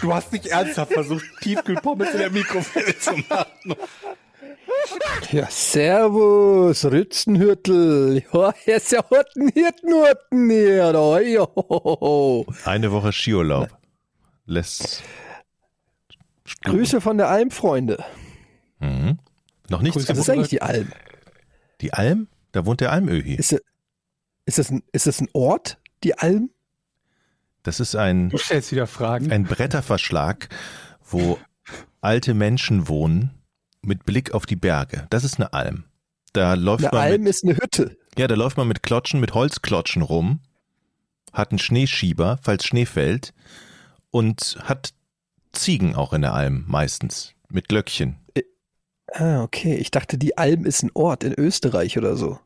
Du hast nicht ernsthaft versucht, Tiefkühlpommes in der Mikrowelle zu machen. Ja, servus, Rützenhürtel. Ja, hier ist ja Horten, Hirtenhurten hier. Da, jo. Eine Woche Skiurlaub. Lässt. Grüße von der Alm, Freunde. Mhm. Noch nichts Was ist eigentlich die Alm? Die Alm? Da wohnt der Almöhi. Ist, ist, das ein, ist das ein Ort, die Alm? Das ist ein, Du stellst wieder Fragen. ein Bretterverschlag, wo alte Menschen wohnen mit Blick auf die Berge. Das ist eine Alm. Da läuft Eine man Alm mit, ist eine Hütte. ja, da läuft man mit Klotschen, mit Holzklotschen rum, hat einen Schneeschieber, falls Schnee fällt und hat Ziegen auch in der Alm meistens mit Glöckchen. Ah, okay. Ich dachte, die Alm ist ein Ort in Österreich oder so.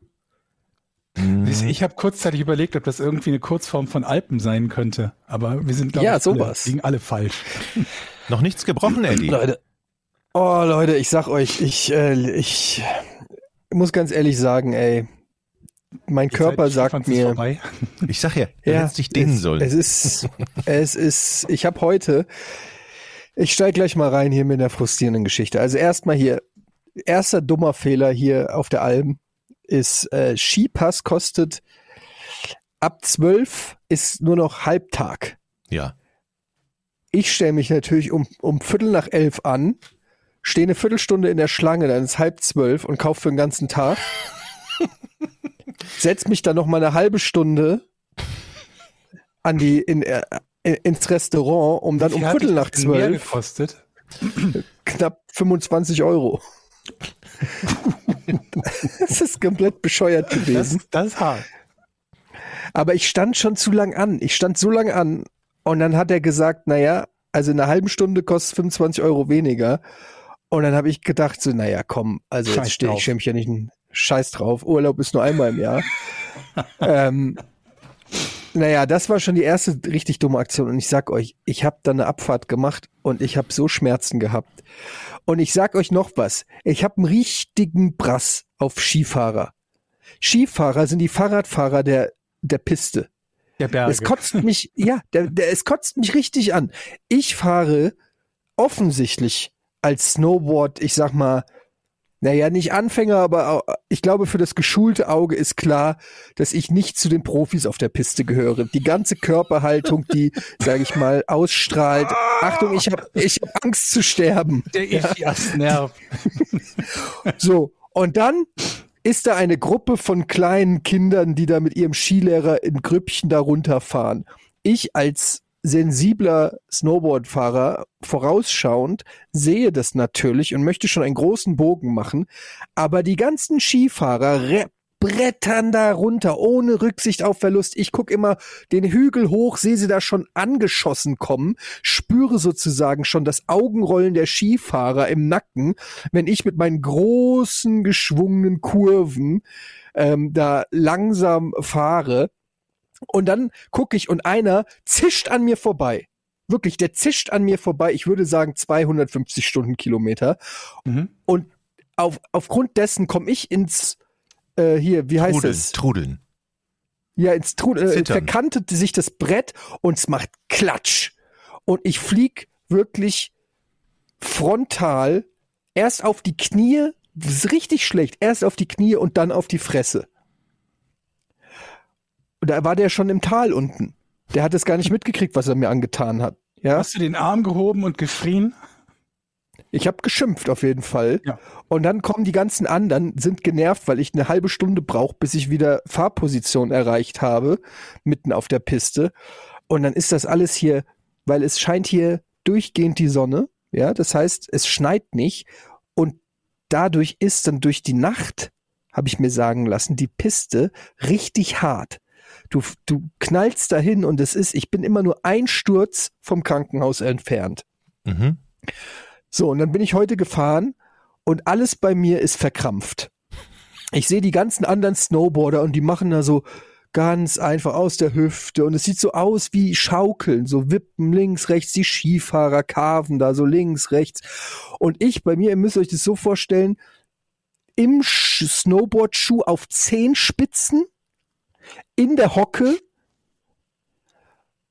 Mhm. Ich habe kurzzeitig überlegt, ob das irgendwie eine Kurzform von Alpen sein könnte. Aber wir sind, glaube Ja, ich, alle, sowas. liegen alle falsch. Noch nichts gebrochen, Eddie. Leute. Oh, Leute, ich sag euch, ich, äh, ich muss ganz ehrlich sagen, ey, mein Die Körper sagt mir, Vorbei. Ich sag ja, du hättest dich dehnen es, sollen. Es ist, es ist, ich habe heute, ich steig gleich mal rein hier mit einer frustrierenden Geschichte. Also erstmal hier, erster dummer Fehler hier auf der Alm ist, äh, Skipass kostet ab 12 ist nur noch Halbtag. ja. Ich stelle mich natürlich um, um Viertel nach elf an, stehe eine Viertelstunde in der Schlange, dann ist halb zwölf und kaufe für den ganzen Tag. Setz mich dann noch mal eine halbe Stunde an die in, äh, ins Restaurant, um dann Wie um Viertel nach zwölf gekostet? knapp 25 Euro. Es ist komplett bescheuert Das, gewesen. das ist hart. Aber ich stand schon zu lang an. Ich stand so lang an. Und dann hat er gesagt, naja, also in einer halben Stunde kostet 25 Euro weniger. Und dann habe ich gedacht, so, naja, komm, also Scheiß jetzt stehe ich schäme mich ja nicht einen Scheiß drauf. Urlaub ist nur einmal im Jahr. ähm, naja, das war schon die erste richtig dumme Aktion. Und ich sag euch, ich habe da eine Abfahrt gemacht und ich habe so Schmerzen gehabt. Und ich sag euch noch was. Ich habe einen richtigen Brass auf Skifahrer. Skifahrer sind die Fahrradfahrer der, der Piste. Der Berge. Es kotzt mich, ja, der, der, es kotzt mich richtig an. Ich fahre offensichtlich als Snowboard, ich sag mal, naja, nicht Anfänger, aber ich glaube, für das geschulte Auge ist klar, dass ich nicht zu den Profis auf der Piste gehöre. Die ganze Körperhaltung, die, sage ich mal, ausstrahlt. Achtung, ich habe ich hab Angst zu sterben. der Ischias-Nerv. So, und dann ist da eine Gruppe von kleinen Kindern, die da mit ihrem Skilehrer in Grüppchen da runterfahren. Ich als sensibler Snowboardfahrer vorausschauend sehe das natürlich und möchte schon einen großen Bogen machen, aber die ganzen Skifahrer re- brettern da runter, ohne Rücksicht auf Verlust. Ich guck immer den Hügel hoch, sehe sie da schon angeschossen kommen, spüre sozusagen schon das Augenrollen der Skifahrer im Nacken, wenn ich mit meinen großen geschwungenen Kurven ähm, da langsam fahre. Und dann gucke ich und einer zischt an mir vorbei. Wirklich, der zischt an mir vorbei. Ich würde sagen 250 Stundenkilometer. Mhm. Und auf, aufgrund dessen komme ich ins äh, hier, wie heißt Trudeln, es? trudeln. Ja, ins Trud äh, verkantet sich das Brett und es macht Klatsch. Und ich flieg wirklich frontal erst auf die Knie, das ist richtig schlecht, erst auf die Knie und dann auf die Fresse. Und da war der schon im Tal unten. Der hat es gar nicht mitgekriegt, was er mir angetan hat. Ja, Hast du den Arm gehoben und geschrien? ich habe geschimpft auf jeden Fall. Ja. Und dann kommen die ganzen anderen, sind genervt, weil ich eine halbe Stunde brauche, bis ich wieder Fahrposition erreicht habe, mitten auf der Piste. Und dann ist das alles hier, weil es scheint hier durchgehend die Sonne. Ja, das heißt, es schneit nicht. Und dadurch ist dann durch die Nacht, habe ich mir sagen lassen, die Piste richtig hart. Du, du knallst dahin und es ist, ich bin immer nur ein Sturz vom Krankenhaus entfernt. Mhm. So, und dann bin ich heute gefahren und alles bei mir ist verkrampft. Ich sehe die ganzen anderen Snowboarder und die machen da so ganz einfach aus der Hüfte und es sieht so aus wie Schaukeln, so wippen links, rechts, die Skifahrer carven da so links, rechts. Und ich bei mir, ihr müsst euch das so vorstellen, im Sch- Snowboardschuh auf zehn Spitzen, in der Hocke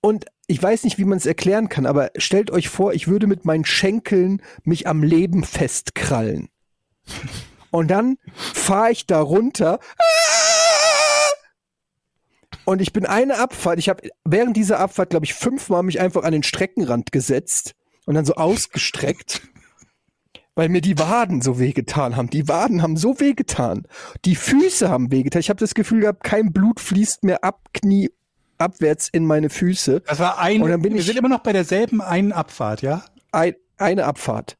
und ich weiß nicht, wie man es erklären kann, aber stellt euch vor, ich würde mit meinen Schenkeln mich am Leben festkrallen. Und dann fahre ich da runter. Und ich bin eine Abfahrt, ich habe während dieser Abfahrt, glaube ich, fünfmal mich einfach an den Streckenrand gesetzt und dann so ausgestreckt, weil mir die Waden so wehgetan haben. Die Waden haben so wehgetan. Die Füße haben wehgetan. Ich habe das Gefühl gehabt, kein Blut fließt mehr ab Knie abwärts in meine Füße. Das war ein, Und dann bin wir ich- sind immer noch bei derselben einen Abfahrt, ja? ein, eine Abfahrt.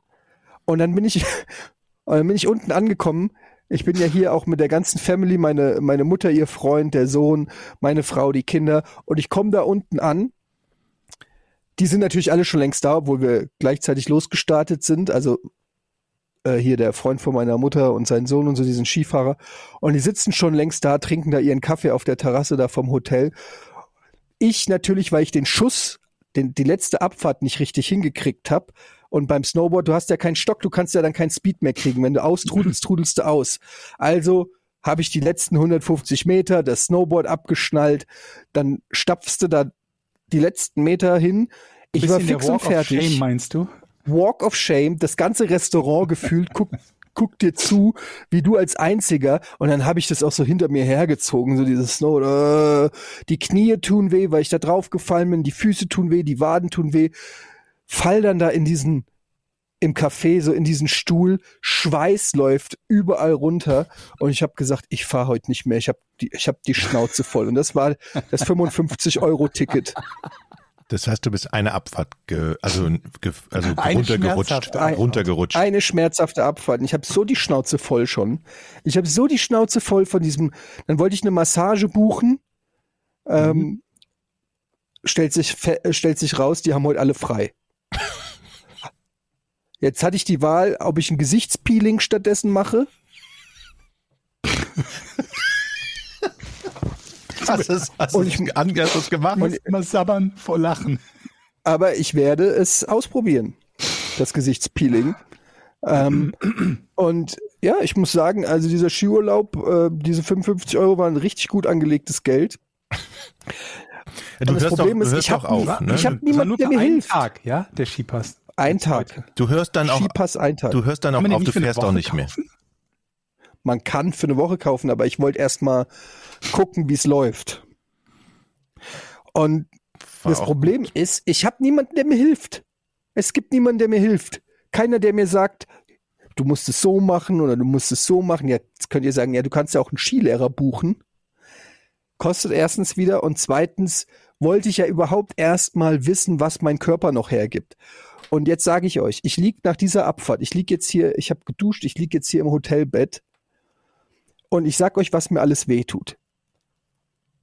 Und dann bin ich, und dann bin ich unten angekommen. Ich bin ja hier auch mit der ganzen Family, meine, meine Mutter, ihr Freund, der Sohn, meine Frau, die Kinder. Und ich komme da unten an. Die sind natürlich alle schon längst da, obwohl wir gleichzeitig losgestartet sind. Also äh, hier der Freund von meiner Mutter und sein Sohn und so, diesen Skifahrer. Und die sitzen schon längst da, trinken da ihren Kaffee auf der Terrasse da vom Hotel. Ich natürlich, weil ich den Schuss, den, die letzte Abfahrt nicht richtig hingekriegt habe. Und beim Snowboard, du hast ja keinen Stock, du kannst ja dann keinen Speed mehr kriegen. Wenn du austrudelst, trudelst du aus. Also habe ich die letzten 150 Meter, das Snowboard abgeschnallt, dann stapfst du da die letzten Meter hin. Ich war fix und fertig. Shame, meinst du? Walk of Shame, das ganze Restaurant gefühlt guckt guckt dir zu, wie du als Einziger. Und dann habe ich das auch so hinter mir hergezogen, so dieses Snow. Äh, die Knie tun weh, weil ich da drauf gefallen bin, die Füße tun weh, die Waden tun weh. Fall dann da in diesen im Café so in diesen Stuhl, Schweiß läuft überall runter und ich habe gesagt, ich fahre heute nicht mehr, ich habe die, ich hab die Schnauze voll und das war das 55 Euro Ticket. Das heißt, du bist eine Abfahrt, ge, also, ge, also Eine runtergerutscht, Abfahrt. runtergerutscht. Eine schmerzhafte Abfahrt. Und Ich habe so die Schnauze voll schon. Ich habe so die Schnauze voll von diesem. Dann wollte ich eine Massage buchen. Ähm, stellt sich äh, stellt sich raus, die haben heute alle frei. Jetzt hatte ich die Wahl, ob ich ein Gesichtspeeling stattdessen mache. Hast du es hast Und ich- hast du's gemacht? Und- Immer sabbern vor Lachen. aber ich werde es ausprobieren, das Gesichtspeeling. Ähm, und ja, ich muss sagen, also dieser Skiurlaub, äh, diese 55 Euro waren richtig gut angelegtes Geld. du und das hörst Problem doch, ist, ich hab- doch auf. Ne? ich hab niemanden, nur der mir hilft. Tag, ja, der Skipass. Ein Tag. du hörst dann auch, Skipass ein Tag. du hörst dann auch auf, du fährst auch nicht mehr. kaufen? Man kann für eine Woche kaufen, aber ich wollte erst mal gucken, wie es läuft. Und War das Problem ist, ich habe niemanden, der mir hilft. Es gibt niemanden, der mir hilft. Keiner, der mir sagt, du musst es so machen oder du musst es so machen. Ja, jetzt könnt ihr sagen, ja, du kannst ja auch einen Skilehrer buchen. Kostet erstens wieder und zweitens wollte ich ja überhaupt erst mal wissen, was mein Körper noch hergibt. Und jetzt sage ich euch, ich lieg nach dieser Abfahrt, ich lieg jetzt hier, ich habe geduscht, ich lieg jetzt hier im Hotelbett und ich sag euch, was mir alles wehtut.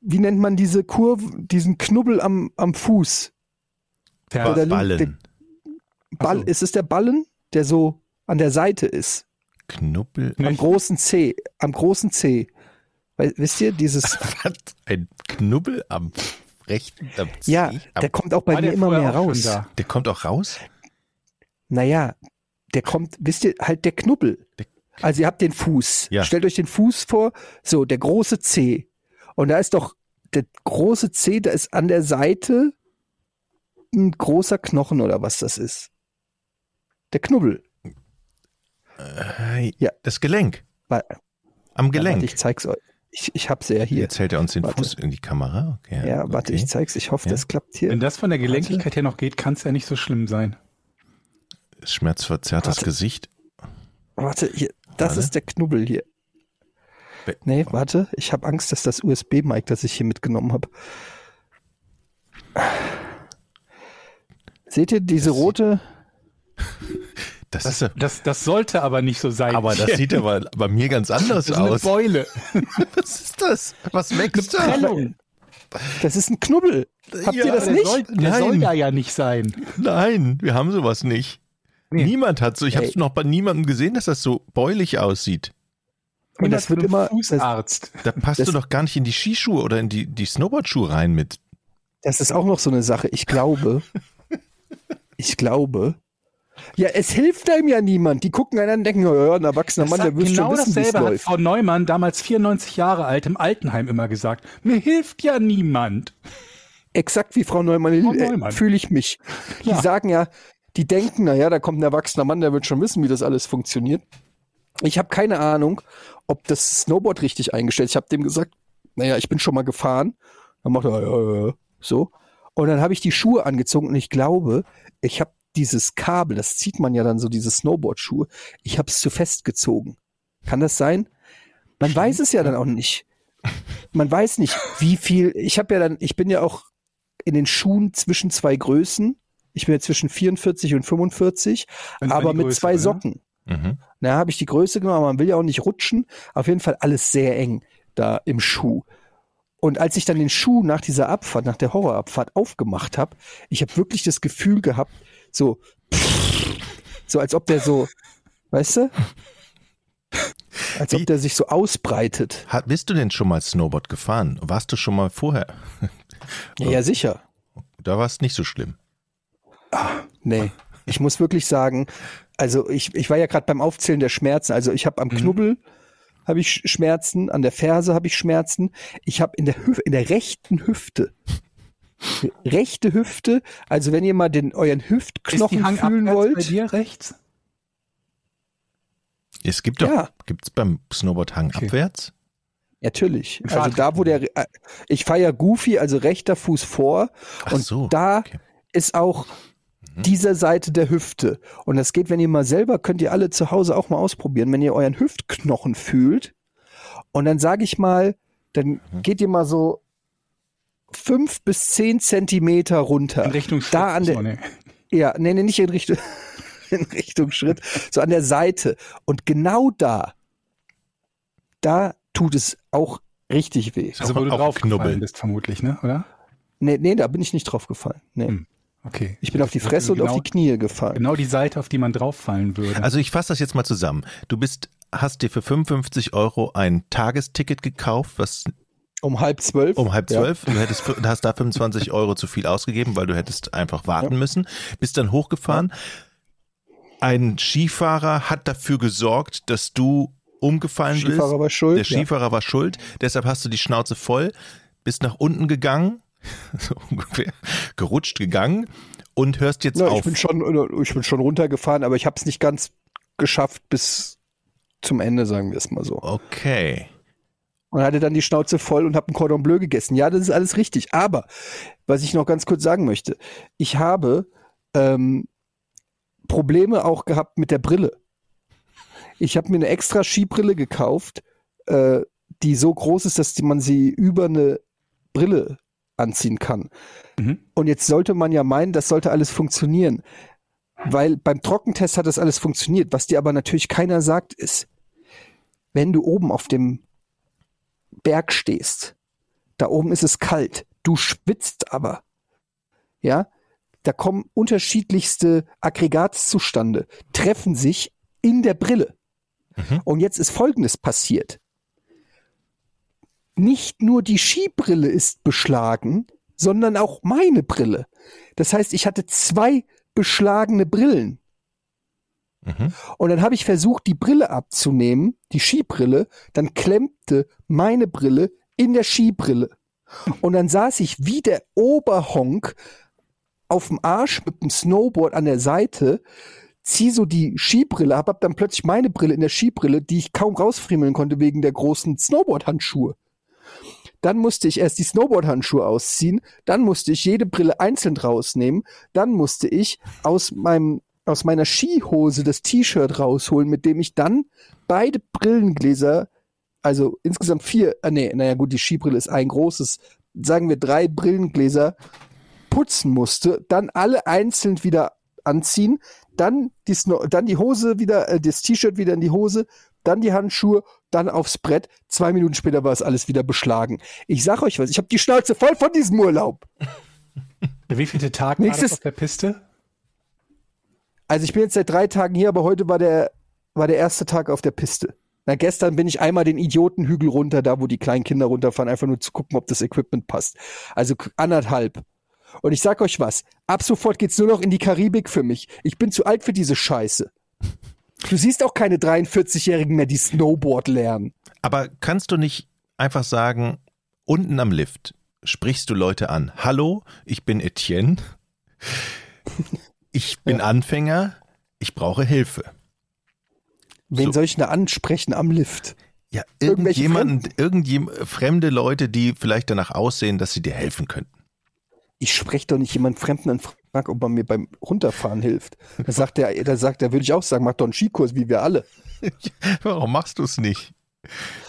Wie nennt man diese Kurve, diesen Knubbel am, am Fuß? Der, Oder- Ballen. Ball, Ach so. ist es der Ballen, der so an der Seite ist? Knubbel. Am großen C, am großen C. Weil, wisst ihr, dieses, Was? Ein Knubbel am rechten am Zeh? ja, Am- der kommt auch bei mir der immer mehr raus. der kommt auch raus? Naja, der kommt, wisst ihr, halt der Knubbel. Der- Also ihr habt den Fuß. Ja. Stellt euch den Fuß vor, so, der große C. Und da ist doch, der große C, da ist an der Seite ein großer Knochen oder was das ist. Der Knubbel. Äh, Ja. Das Gelenk. Wa- Am Ja, Gelenk. warte, ich zeig's euch. Ich, ich hab's ja hier. Jetzt hält er uns den Warte. Fuß in die Kamera. Okay, Ja, warte, okay. ich zeig's. Ich hoffe, Ja. das klappt hier. Wenn das von der Gelenkigkeit her noch geht, kann es ja nicht so schlimm sein. Schmerzverzerrtes Warte. Gesicht. Warte, hier, das Warte. ist der Knubbel hier. Nee, warte, ich habe Angst, dass das USB-Mic, das ich hier mitgenommen habe. Seht ihr diese Das rote? Das, Das, das, das sollte aber nicht so sein. aber das sieht aber bei mir ganz anders das ist eine aus. Beule. Was ist das? Was wächst da? Prellung. Das ist ein Knubbel. Habt Ja, ihr das Der, nicht? soll, der Nein. soll da ja nicht sein. Nein, wir haben sowas nicht. Nee. Niemand hat so, ich habe Ey. noch bei niemandem gesehen, dass das so beulig aussieht. Und das wird immer, das, Fußarzt. Da passt Das- du doch gar nicht in die Skischuhe oder in die, die Snowboardschuhe rein mit. das ist auch noch so eine Sache. Ich glaube, ich glaube, ja, es hilft einem ja niemand. Die gucken einen an und denken, ja, ja, ein erwachsener Mann, Das der hat wirst genau schon wissen, dasselbe hat läuft. Frau Neumann, damals 94 Jahre alt, im Altenheim immer gesagt. Mir hilft ja niemand. Exakt wie Frau Neumann, Frau äh, Neumann. fühle ich mich. Ja. Die sagen ja, die denken, na ja, da kommt ein erwachsener Mann, der wird schon wissen, wie das alles funktioniert. Ich habe keine Ahnung, ob das Snowboard richtig eingestellt ist. Ich habe dem gesagt, naja, ich bin schon mal gefahren. Dann macht er, ja, ja, ja, so. Und dann habe ich die Schuhe angezogen und ich glaube, ich habe dieses Kabel, das zieht man ja dann so, diese Snowboard-Schuhe, ich habe es zu fest gezogen. Kann das sein? Man weiß es ja dann auch nicht. Man weiß nicht, wie viel. Ich habe ja dann, ich bin ja auch in den Schuhen zwischen zwei Größen. Ich bin ja zwischen 44 und 45, Das war aber mit Größe, zwei? Socken. Mhm. Na, habe ich die Größe genommen, aber man will ja auch nicht rutschen. Auf jeden Fall alles sehr eng da im Schuh. Und als ich dann den Schuh nach dieser Abfahrt, nach der Horrorabfahrt aufgemacht habe, ich habe wirklich das Gefühl gehabt, so, so als ob der so, weißt du? Als Wie? ob der sich so ausbreitet. Hat, bist du denn schon mal Snowboard gefahren? Warst du schon mal vorher? Ja, ja sicher. Da war es nicht so schlimm. Nee. Ich muss wirklich sagen, also ich, ich war ja gerade beim Aufzählen der Schmerzen. Also ich habe am Knubbel habe ich Sch- Schmerzen, an der Ferse habe ich Schmerzen. Ich habe in der Hüf in der rechten Hüfte. Rechte Hüfte, also wenn ihr mal den euren Ist die Hüftknochen Hang fühlen wollt. bei dir rechts? Es gibt doch, Ja. gibt's beim Snowboard Hang Okay. abwärts? Natürlich. Also da, wo der, äh, ich fahre ja Goofy, also rechter Fuß vor. Ach und so, da okay. ist auch Mhm. Dieser Seite der Hüfte. Und das geht, wenn ihr mal selber, könnt ihr alle zu Hause auch mal ausprobieren, wenn ihr euren Hüftknochen fühlt. Und dann sage ich mal, dann Mhm. geht ihr mal so fünf bis zehn Zentimeter runter. In Richtung Da an der- Schritt- Ja, nee, nee, nicht in Richtung, in Richtung Schritt, so an der Seite. Und genau da, da tut es auch richtig weh. Also wo du draufgefallen bist vermutlich, ne? Oder? Nee, nee, da bin ich nicht drauf gefallen. Nee. Hm. Okay. Ich bin auf die Fresse und genau, auf die Knie gefallen. Genau die Seite, auf die man drauffallen würde. Also ich fasse das jetzt mal zusammen. Du bist, hast dir für 55 Euro ein Tagesticket gekauft, was Um halb zwölf. um halb Ja. zwölf, du hättest, hast da 25 Euro zu viel ausgegeben, weil du hättest einfach warten müssen, bist dann hochgefahren. Ein Skifahrer hat dafür gesorgt, dass du umgefallen Skifahrer bist. war schuld. Der Skifahrer war schuld, deshalb hast du die Schnauze voll, bist nach unten gegangen, so ungefähr, gerutscht gegangen und hörst jetzt. Ja, auf. ich bin schon, ich bin schon runtergefahren, aber ich habe es nicht ganz geschafft bis zum Ende, sagen wir es mal so. Okay. Und hatte dann die Schnauze voll und habe ein Cordon Bleu gegessen. Ja, das ist alles richtig. Aber was ich noch ganz kurz sagen möchte, ich habe ähm, Probleme auch gehabt mit der Brille. Ich habe mir eine extra Skibrille gekauft, äh, die so groß ist, dass man sie über eine Brille anziehen kann. Mhm. Und jetzt sollte man ja meinen, das sollte alles funktionieren. Weil beim Trockentest hat das alles funktioniert. Was dir aber natürlich keiner sagt, ist, wenn du oben auf dem Berg stehst, da oben ist es kalt, du schwitzt aber. Ja, da kommen unterschiedlichste Aggregatzustände, treffen sich in der Brille. Mhm. Und jetzt ist Folgendes passiert. Nicht nur die Skibrille ist beschlagen, sondern auch meine Brille. Das heißt, ich hatte zwei beschlagene Brillen. Mhm. Und dann habe ich versucht, die Brille abzunehmen, die Skibrille, dann klemmte meine Brille in der Skibrille. Und dann saß ich wie der Oberhonk auf dem Arsch mit dem Snowboard an der Seite, zieh so die Skibrille ab, hab dann plötzlich meine Brille in der Skibrille, die ich kaum rausfriemeln konnte wegen der großen Snowboard-Handschuhe. Dann musste ich erst die Snowboard-Handschuhe ausziehen, dann musste ich jede Brille einzeln rausnehmen, dann musste ich aus meinem aus meiner Skihose das T-Shirt rausholen, mit dem ich dann beide Brillengläser, also insgesamt vier, äh, nee, naja gut, die Skibrille ist ein großes, sagen wir drei Brillengläser putzen musste, dann alle einzeln wieder anziehen, dann die, Sno dann die Hose wieder, äh, das T-Shirt wieder in die Hose, dann die Handschuhe, dann aufs Brett. Zwei Minuten später war es alles wieder beschlagen. Ich sag euch was, ich habe die Schnauze voll von diesem Urlaub. Wie viele Tag Nächstes- war das auf der Piste? Also ich bin jetzt seit drei Tagen hier, aber heute war der, war der erste Tag auf der Piste. Na, gestern bin ich einmal den Idiotenhügel runter, da wo die kleinen Kinder runterfahren, einfach nur zu gucken, ob das Equipment passt. Also anderthalb. Und ich sag euch was, ab sofort geht's nur noch in die Karibik für mich. Ich bin zu alt für diese Scheiße. Du siehst auch keine 43-Jährigen mehr, die Snowboard lernen. Aber kannst du nicht einfach sagen, unten am Lift sprichst du Leute an. Hallo, ich bin Etienne. Ich bin Anfänger. Ich brauche Hilfe. Wen So. soll ich denn ansprechen am Lift? Ja, Irgendwelche irgendjemand, irgendjemand, fremde Leute, die vielleicht danach aussehen, dass sie dir helfen könnten. Ich spreche doch nicht jemand Fremden an, frag, ob er mir beim Runterfahren hilft. Da sagt er, da sagt er, würde ich auch sagen, mach doch einen Skikurs, wie wir alle. Warum machst du es nicht?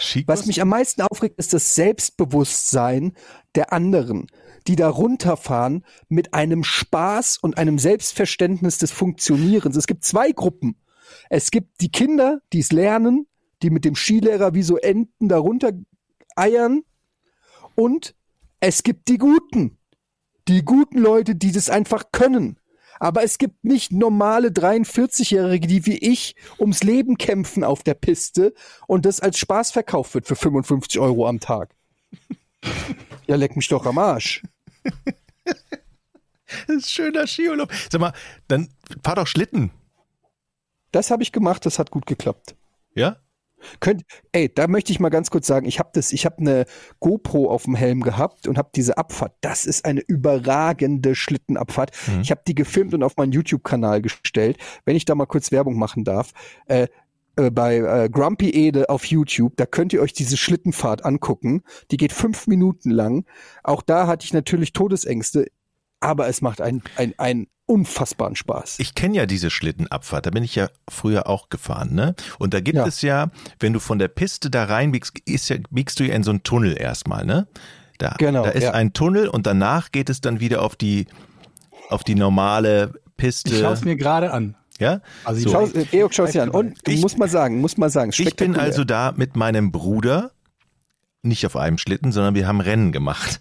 Skikurs? Was mich am meisten aufregt, ist das Selbstbewusstsein der anderen, die da runterfahren mit einem Spaß und einem Selbstverständnis des Funktionierens. Es gibt zwei Gruppen. Es gibt die Kinder, die es lernen, die mit dem Skilehrer wie so Enten da runter eiern. Und es gibt die Guten. Die guten Leute, die das einfach können. Aber es gibt nicht normale 43-Jährige, die wie ich ums Leben kämpfen auf der Piste und das als Spaß verkauft wird für 55 Euro am Tag. Ja, leck mich doch am Arsch. Das ist schöner Skiurlaub. Sag mal, dann fahr doch Schlitten. Das habe ich gemacht, das hat gut geklappt. Ja? Könnt, ey, da möchte ich mal ganz kurz sagen, ich habe das, ich habe eine GoPro auf dem Helm gehabt und habe diese Abfahrt. Das ist eine überragende Schlittenabfahrt. Ich habe die gefilmt und auf meinen YouTube-Kanal gestellt. Wenn ich da mal kurz Werbung machen darf, äh, äh, bei äh, Grumpy Ede auf YouTube, da könnt ihr euch diese Schlittenfahrt angucken. Die geht fünf Minuten lang. Auch da hatte ich natürlich Todesängste, aber es macht einen, einen, einen unfassbaren Spaß. Ich kenne ja diese Schlittenabfahrt, da bin ich ja früher auch gefahren, ne? Und da gibt Ja. es ja, wenn du von der Piste da reinbiegst, ist ja, biegst du ja in so einen Tunnel erstmal, ne? Da, Genau, da ist ja. ein Tunnel und danach geht es dann wieder auf die, auf die normale Piste. Ich schaue es mir gerade an. ja? Also ich So. Schau, äh, Georg, schau dir an. Und Ich- muss mal sagen, muss mal sagen, Ich bin also da mit meinem Bruder, nicht auf einem Schlitten, sondern wir haben Rennen gemacht.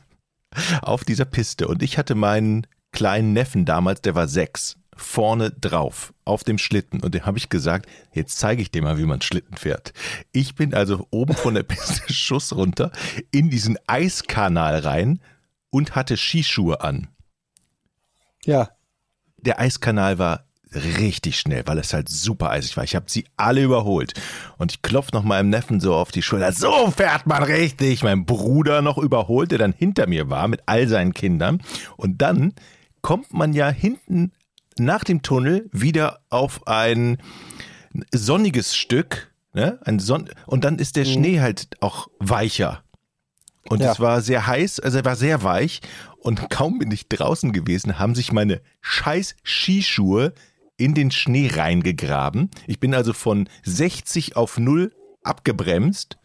Auf dieser Piste. Und ich hatte meinen kleinen Neffen damals, der war sechs, vorne drauf, auf dem Schlitten. Und dem habe ich gesagt, jetzt zeige ich dir mal, wie man Schlitten fährt. Ich bin also oben von der Piste Schuss runter in diesen Eiskanal rein und hatte Skischuhe an. Ja, Der Eiskanal war richtig schnell, weil es halt super eisig war. Ich habe sie alle überholt. Und ich klopf noch meinem Neffen so auf die Schulter. So fährt man richtig. Mein Bruder noch überholt, der dann hinter mir war mit all seinen Kindern. Und dann kommt man ja hinten nach dem Tunnel wieder auf ein sonniges Stück. Ne? Ein Son und dann ist der Schnee halt auch weicher. Und Ja. es war sehr heiß, also er war sehr weich. Und kaum bin ich draußen gewesen, haben sich meine scheiß Skischuhe in den Schnee reingegraben. Ich bin also von 60 auf 0 abgebremst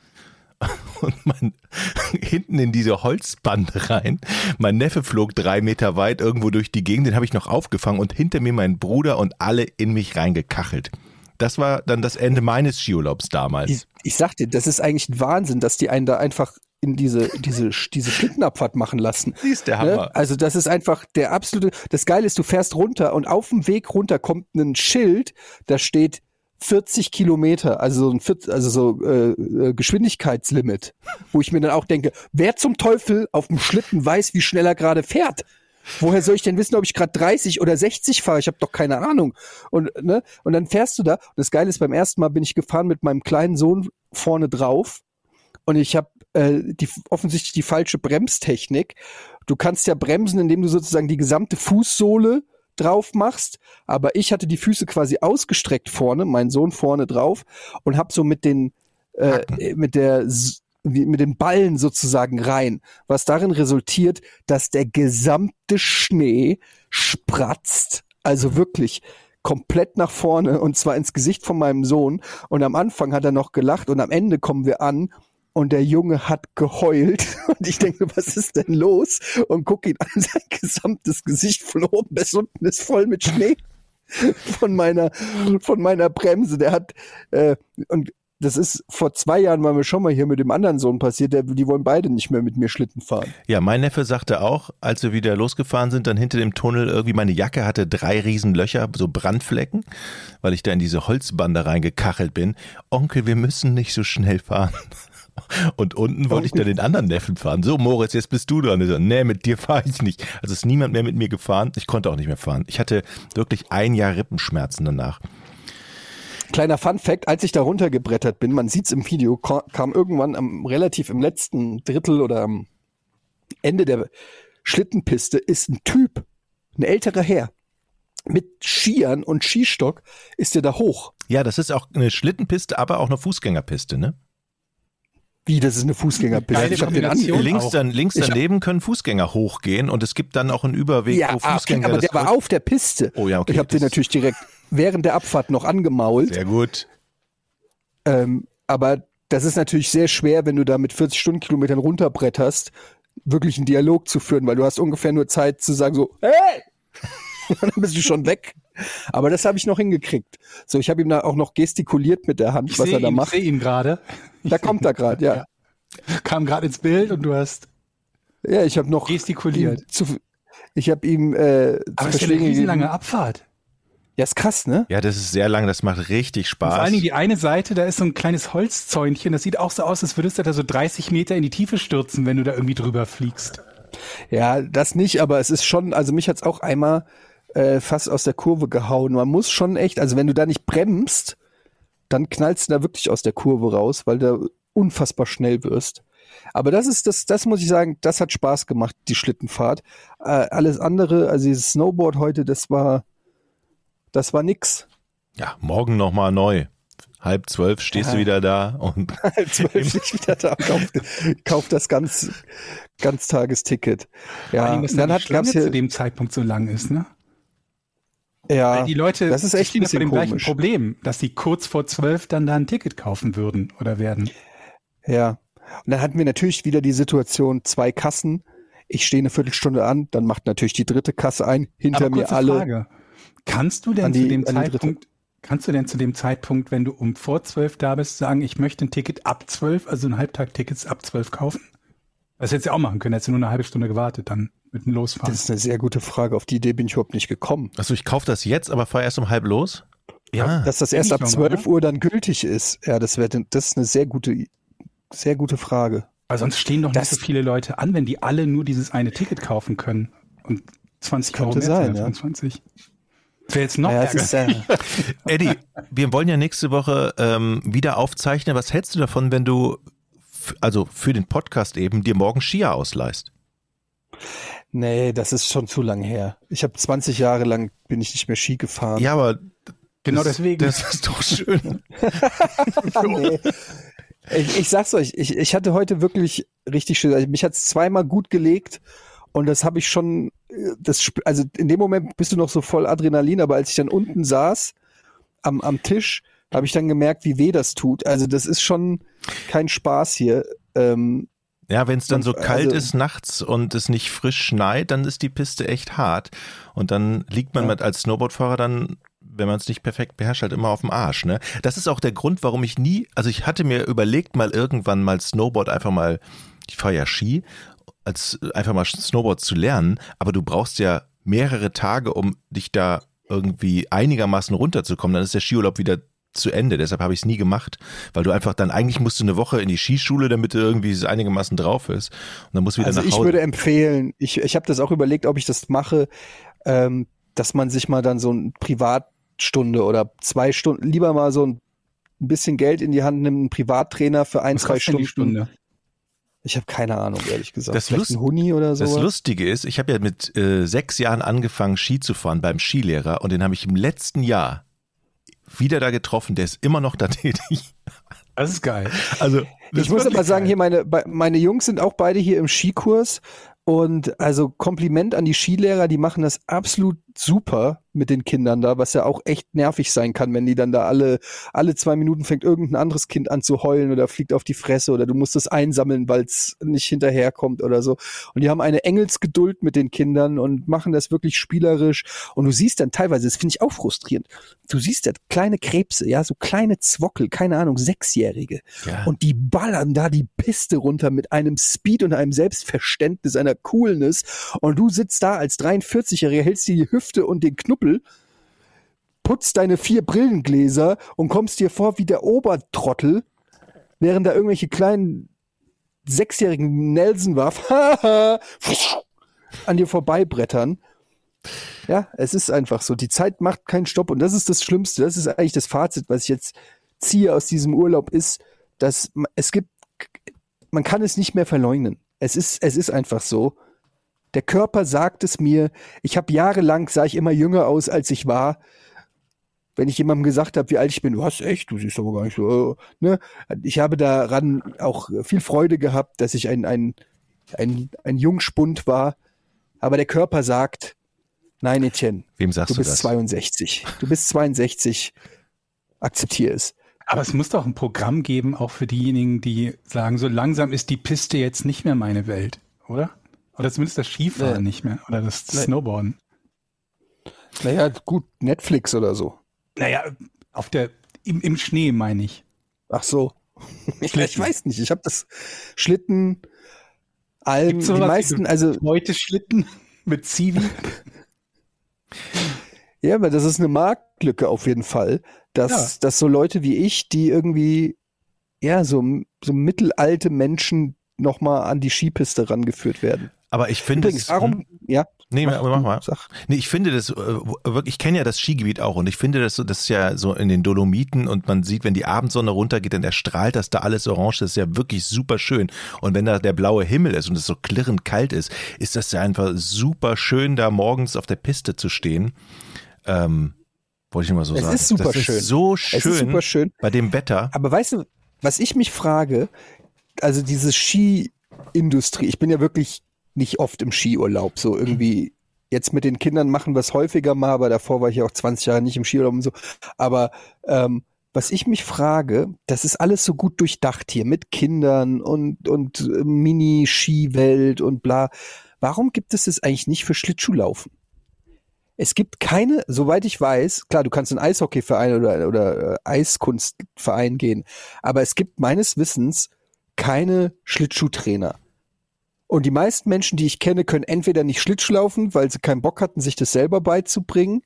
und mein, hinten in diese Holzbande rein. Mein Neffe flog drei Meter weit irgendwo durch die Gegend, den habe ich noch aufgefangen und hinter mir mein Bruder und alle in mich reingekachelt. Das war dann das Ende meines Skiurlaubs damals. ich, ich sag dir, das ist eigentlich ein Wahnsinn, dass die einen da einfach in diese, diese, diese Schlittenabfahrt machen lassen. Die ist der Ne? Hammer. Also das ist einfach der absolute, das Geile ist, du fährst runter und auf dem Weg runter kommt ein Schild, da steht 40 Kilometer, also so ein 40, also so äh, äh, Geschwindigkeitslimit, wo ich mir dann auch denke, wer zum Teufel auf dem Schlitten weiß, wie schnell er gerade fährt? Woher soll ich denn wissen, ob ich gerade 30 oder 60 fahre? Ich habe doch keine Ahnung. Und ne, und dann fährst du da. Und das Geile ist, beim ersten Mal bin ich gefahren mit meinem kleinen Sohn vorne drauf und ich habe äh, die offensichtlich die falsche Bremstechnik. Du kannst ja bremsen, indem du sozusagen die gesamte Fußsohle drauf machst, aber ich hatte die Füße quasi ausgestreckt vorne, mein Sohn vorne drauf und habe so mit den äh, mit der mit den Ballen sozusagen rein, was darin resultiert, dass der gesamte Schnee spratzt, also wirklich komplett nach vorne und zwar ins Gesicht von meinem Sohn. Und am Anfang hat er noch gelacht und am Ende kommen wir an und der Junge hat geheult und ich denke, was ist denn los? Und guck ihn an, sein gesamtes Gesicht von oben bis unten ist voll mit Schnee von meiner von meiner Bremse. Der hat äh, und das ist vor zwei Jahren war mir schon mal hier mit dem anderen Sohn passiert, der, die wollen beide nicht mehr mit mir Schlitten fahren. Ja, mein Neffe sagte auch, als wir wieder losgefahren sind, dann hinter dem Tunnel irgendwie meine Jacke hatte drei riesen Löcher, so Brandflecken, weil ich da in diese Holzbande reingekachelt bin. Onkel, wir müssen nicht so schnell fahren. Und unten wollte ich dann den anderen Neffen fahren. So, Moritz, jetzt bist du dran. So, nee, mit dir fahre ich nicht. Also ist niemand mehr mit mir gefahren. Ich konnte auch nicht mehr fahren. Ich hatte wirklich ein Jahr Rippenschmerzen danach. Kleiner Fun Fact, als ich da runtergebrettert bin, man sieht's im Video, kam irgendwann am relativ im letzten Drittel oder am Ende der Schlittenpiste ist ein Typ, ein älterer Herr, mit Skiern und Skistock ist der da hoch. Ja, das ist auch eine Schlittenpiste, aber auch eine Fußgängerpiste, ne? Wie, das ist eine Fußgängerpiste. Ich hab den an. Links, dann, links daneben können Fußgänger hochgehen und es gibt dann auch einen Überweg, ja, wo ah, okay, Fußgänger aber das der war auf der Piste. Oh ja, okay, Ich habe den natürlich direkt während der Abfahrt noch angemault. Sehr gut. Ähm, aber das ist natürlich sehr schwer, wenn du da mit 40 Stundenkilometern runterbretterst, wirklich einen Dialog zu führen, weil du hast ungefähr nur Zeit zu sagen so, hey! Und dann bist du schon weg. Aber das habe ich noch hingekriegt. So, ich habe ihm da auch noch gestikuliert mit der Hand, Ich was sehe er da ihn, macht. seh ihn gerade. Da kommt er gerade, ja. Kam gerade ins Bild und du hast Ja, ich habe noch gestikuliert. zu, ich habe ihm äh, zu Aber es ist ja eine riesenlange Abfahrt. Ja, ist krass, ne? Ja, das ist sehr lang, das macht richtig Und Spaß. vor allen Dingen die eine Seite, da ist so ein kleines Holzzäunchen, das sieht auch so aus, als würdest du da so 30 Meter in die Tiefe stürzen, wenn du da irgendwie drüber fliegst. Ja, das nicht, aber es ist schon, also mich hat's auch einmal äh, fast aus der Kurve gehauen. Man muss schon echt, also wenn du da nicht bremst, dann knallst du da wirklich aus der Kurve raus, weil du unfassbar schnell wirst. Aber das ist, das, das muss ich sagen, das hat Spaß gemacht, die Schlittenfahrt. Äh, alles andere, also dieses Snowboard heute, das war, das war nix. ja, morgen nochmal neu. Halb zwölf stehst du Ja. wieder da und Halb zwölf nicht wieder da, kauf, kauf das ganz, Ganztagesticket. Vor Ja, allem, dass und dann die hat, Schlange zu dem Zeitpunkt so lang ist, ne? Ja, Weil die Leute das ist echt stehen ein vor dem bisschen gleichen komisch. Problem, dass sie kurz vor zwölf dann da ein Ticket kaufen würden oder werden. Ja. Und dann hatten wir natürlich wieder die Situation, zwei Kassen. Ich stehe eine Viertelstunde an, dann macht natürlich die dritte Kasse ein, hinter mir alle. Frage. Kannst du denn die- zu dem. Zeitpunkt, kannst du denn zu dem Zeitpunkt, wenn du um vor zwölf da bist, sagen, ich möchte ein Ticket ab zwölf, also ein Halbtag-Tickets ab zwölf kaufen? Das hättest du ja auch machen können, hättest du nur eine halbe Stunde gewartet, dann mit dem Losfahren. Das ist eine sehr gute Frage. Auf die Idee bin ich überhaupt nicht gekommen. also ich kaufe das jetzt, aber fahr erst um halb los. Ja, Dass das erst ab ich mal, 12 Uhr dann gültig ist. Ja, das wäre, das ist eine sehr gute, sehr gute Frage. Weil sonst stehen doch Das- nicht so viele Leute an, wenn die alle nur dieses eine Ticket kaufen können. Und 20 Euro Könnte mehr sein, ja. 25. Das wäre jetzt noch ja, ist, äh, Eddie, wir wollen ja nächste Woche ähm, wieder aufzeichnen. Was hältst du davon, wenn du, also für den Podcast eben, dir morgen Skier ausleihst? nee, das ist schon zu lang her. Ich habe 20 Jahre lang bin ich nicht mehr Ski gefahren. Ja, aber Genau das, deswegen. Das ist doch schön. nee. ich, ich sag's euch, ich, ich hatte heute wirklich richtig schön. Also mich hat's zweimal gut gelegt und das habe ich schon, das, also in dem Moment bist du noch so voll Adrenalin, aber als ich dann unten saß am, am Tisch, habe ich dann gemerkt, wie weh das tut. Also das ist schon kein Spaß hier. Ähm, Ja, wenn es dann so kalt also- ist nachts und es nicht frisch schneit, dann ist die Piste echt hart. Und dann liegt man Ja. mit als Snowboardfahrer dann, wenn man es nicht perfekt beherrscht, halt immer auf dem Arsch. Ne? Das ist auch der Grund, warum ich nie, also ich hatte mir überlegt, mal irgendwann mal Snowboard einfach mal, ich fahre ja Ski, als einfach mal Snowboard zu lernen, aber du brauchst ja mehrere Tage, um dich da irgendwie einigermaßen runterzukommen. Dann ist der Skiurlaub wieder zu Ende. Deshalb habe ich es nie gemacht, weil du einfach dann eigentlich musst du eine Woche in die Skischule, damit du irgendwie es einigermaßen drauf ist. Und dann musst du wieder also nach ich Hause. würde empfehlen, ich, ich habe das auch überlegt, ob ich das mache, ähm, dass man sich mal dann so eine Privatstunde oder zwei Stunden, lieber mal so ein bisschen Geld in die Hand nimmt, einen Privattrainer für ein, Was zwei Stunden. die Stunde? Ich habe keine Ahnung, ehrlich gesagt. Das Vielleicht Lust- ein Huni oder Das so. Lustige ist, ich habe ja mit äh, sechs Jahren angefangen, Ski zu fahren beim Skilehrer und den habe ich im letzten Jahr wieder da getroffen. Der ist immer noch da tätig. Das ist geil. Also Ich muss aber sagen, hier meine, meine Jungs sind auch beide hier im Skikurs und also Kompliment an die Skilehrer, die machen das absolut super mit den Kindern da, was ja auch echt nervig sein kann, wenn die dann da alle, alle zwei Minuten fängt irgendein anderes Kind an zu heulen oder fliegt auf die Fresse oder du musst es einsammeln, weil es nicht hinterherkommt oder so. Und die haben eine Engelsgeduld mit den Kindern und machen das wirklich spielerisch. Und du siehst dann teilweise, das finde ich auch frustrierend, du siehst ja kleine Krebse, ja, so kleine Zwockel, keine Ahnung, Sechsjährige. Ja. Und die ballern da die Piste runter mit einem Speed und einem Selbstverständnis, einer Coolness. Und du sitzt da als 43-Jähriger, hältst dir die Hüfte und den Knuppel, putzt deine vier Brillengläser und kommst dir vor wie der Obertrottel, während da irgendwelche kleinen sechsjährigen Nelson warf, an dir vorbeibrettern. Ja, es ist einfach so. Die Zeit macht keinen Stopp und das ist das Schlimmste. Das ist eigentlich das Fazit, was ich jetzt ziehe aus diesem Urlaub, ist, dass es gibt, man kann es nicht mehr verleugnen. Es ist, es ist einfach so. Der Körper sagt es mir. Ich habe jahrelang sah ich immer jünger aus, als ich war. Wenn ich jemandem gesagt habe, wie alt ich bin, du hast echt, du siehst aber gar nicht so. Ne? Ich habe daran auch viel Freude gehabt, dass ich ein, ein, ein, ein Jungspund war. Aber der Körper sagt, nein, Etienne, Wem sagst du du, bist das? 62. Du bist 62. Akzeptier es. Aber es muss doch ein Programm geben, auch für diejenigen, die sagen, so langsam ist die Piste jetzt nicht mehr meine Welt, oder? Oder zumindest das Skifahren Nee. nicht mehr. Oder das Nee. Snowboarden. Naja, gut, Netflix oder so. Naja, auf der, im, im Schnee meine ich. Ach so. Ich, ich weiß nicht. Ich habe das Schlitten, Gibt's die meisten, also Leute Schlitten mit Zivi. ja, aber das ist eine Marktlücke auf jeden Fall, dass, dass so Leute wie ich, die irgendwie ja so so mittelalte Menschen noch mal an die Skipiste rangeführt werden. Aber ich finde Übrigens, es- warum? Ja. Nee, mach, mach mal. Sag. Nee, ich finde das äh, wirklich, ich kenne ja das Skigebiet auch und ich finde das so, das ist ja so in den Dolomiten und man sieht, wenn die Abendsonne runtergeht, dann erstrahlt das da alles orange, das ist ja wirklich super schön. Und wenn da der blaue Himmel ist und es so klirrend kalt ist, ist das ja einfach super schön, da morgens auf der Piste zu stehen. Ähm, wollte ich mal so Es sagen. ist super das schön. Ist so schön, Es ist super schön. bei dem Wetter. Aber weißt du, was ich mich frage, also diese Skiindustrie, ich bin ja wirklich nicht oft im Skiurlaub, so irgendwie jetzt mit den Kindern machen wir es häufiger mal, aber davor war ich ja auch 20 Jahre nicht im Skiurlaub und so. Aber ähm, was ich mich frage, das ist alles so gut durchdacht hier mit Kindern und, und äh, Mini-Skiwelt und bla. Warum gibt es das eigentlich nicht für Schlittschuhlaufen? Es gibt keine, soweit ich weiß, klar, du kannst in Eishockeyverein oder, oder äh, Eiskunstverein gehen, aber es gibt meines Wissens keine Schlittschuhtrainer. Und die meisten Menschen, die ich kenne, können entweder nicht Schlittschuh laufen, weil sie keinen Bock hatten, sich das selber beizubringen,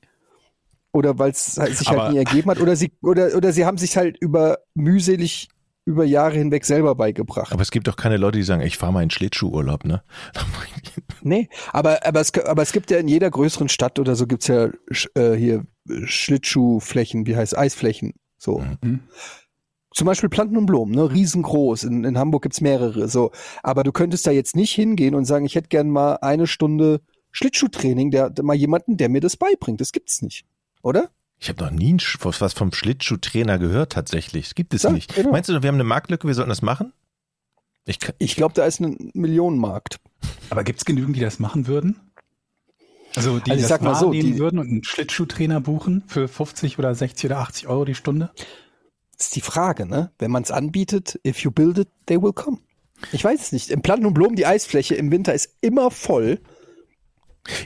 oder weil es halt sich Aber- halt nie ergeben hat, oder sie, oder, oder sie haben sich halt über mühselig über Jahre hinweg selber beigebracht. Aber es gibt doch keine Leute, die sagen, ich fahre mal in Schlittschuhurlaub, ne? Nee, aber, aber, es, aber es gibt ja in jeder größeren Stadt oder so gibt's ja äh, hier Schlittschuhflächen, wie heißt Eisflächen. So. Mhm. Zum Beispiel Planten und Blumen, ne? riesengroß. In, in Hamburg gibt's mehrere. So. Aber du könntest da jetzt nicht hingehen und sagen, ich hätte gern mal eine Stunde Schlittschuhtraining, der, der mal jemanden, der mir das beibringt. Das gibt's nicht. Oder? Ich habe noch nie was vom Schlittschuhtrainer gehört tatsächlich. Das gibt es Ja, nicht. genau. Meinst du, wir haben eine Marktlücke, wir sollten das machen? Ich Ich glaube, da ist ein Millionenmarkt. Aber gibt es genügend, die das machen würden? Also die Also ich das sag mal so, wahrnehmen die- würden und einen Schlittschuhtrainer buchen für 50 oder 60 oder 80 Euro die Stunde? Ist die Frage, ne? Wenn man es anbietet, if you build it, they will come. Ich weiß es nicht. Im Planten und Blumen, die Eisfläche im Winter ist immer voll.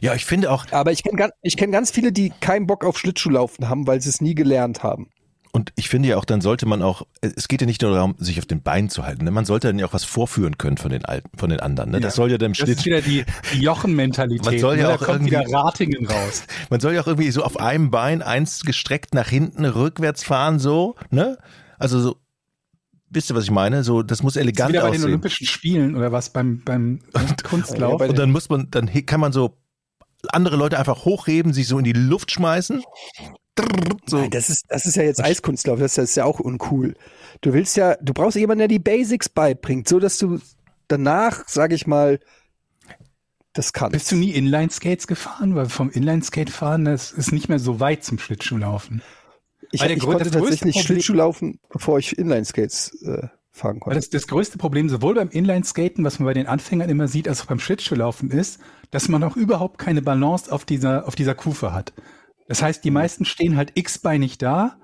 ja, ich finde auch, Aber ich kenne ganz, ich kenn ganz viele, die keinen Bock auf Schlittschuhlaufen haben, weil sie es nie gelernt haben. Und ich finde ja auch, dann sollte man auch, es geht ja nicht nur darum, sich auf den Beinen zu halten. Ne? Man sollte dann ja auch was vorführen können von den alten, von den anderen. Ne? Das Ja. soll ja dem Das ist wieder die, die Jochen-Mentalität. Man soll ja ne? auch irgendwie- Ratingen raus. man soll ja auch irgendwie so auf einem Bein eins gestreckt nach hinten rückwärts fahren, so, ne? Also so, wisst ihr, was ich meine? So, das muss Das ist elegant wieder bei den aussehen. Olympischen Spielen oder was beim, beim Kunstlauf. Und dann muss man, dann kann man so andere Leute einfach hochheben, sich so in die Luft schmeißen. So. Nein, das ist, das ist ja jetzt Eiskunstlauf, das ist ja auch uncool. Du willst ja, du brauchst jemanden, der die Basics beibringt, so dass du danach, sage ich mal, das kannst. Bist du nie Inline-Skates gefahren? Weil vom Inline-Skate-Fahren, das ist nicht mehr so weit zum Schlittschuhlaufen. ich ich konnte tatsächlich Problem- Schlittschuh laufen, bevor ich Inline-Skates äh, fahren konnte. das, das größte Problem sowohl beim Inlineskaten, was man bei den Anfängern immer sieht, als auch beim Schlittschuhlaufen ist, dass man auch überhaupt keine Balance auf dieser, auf dieser Kufe hat. Das heißt, die meisten stehen halt x-beinig da,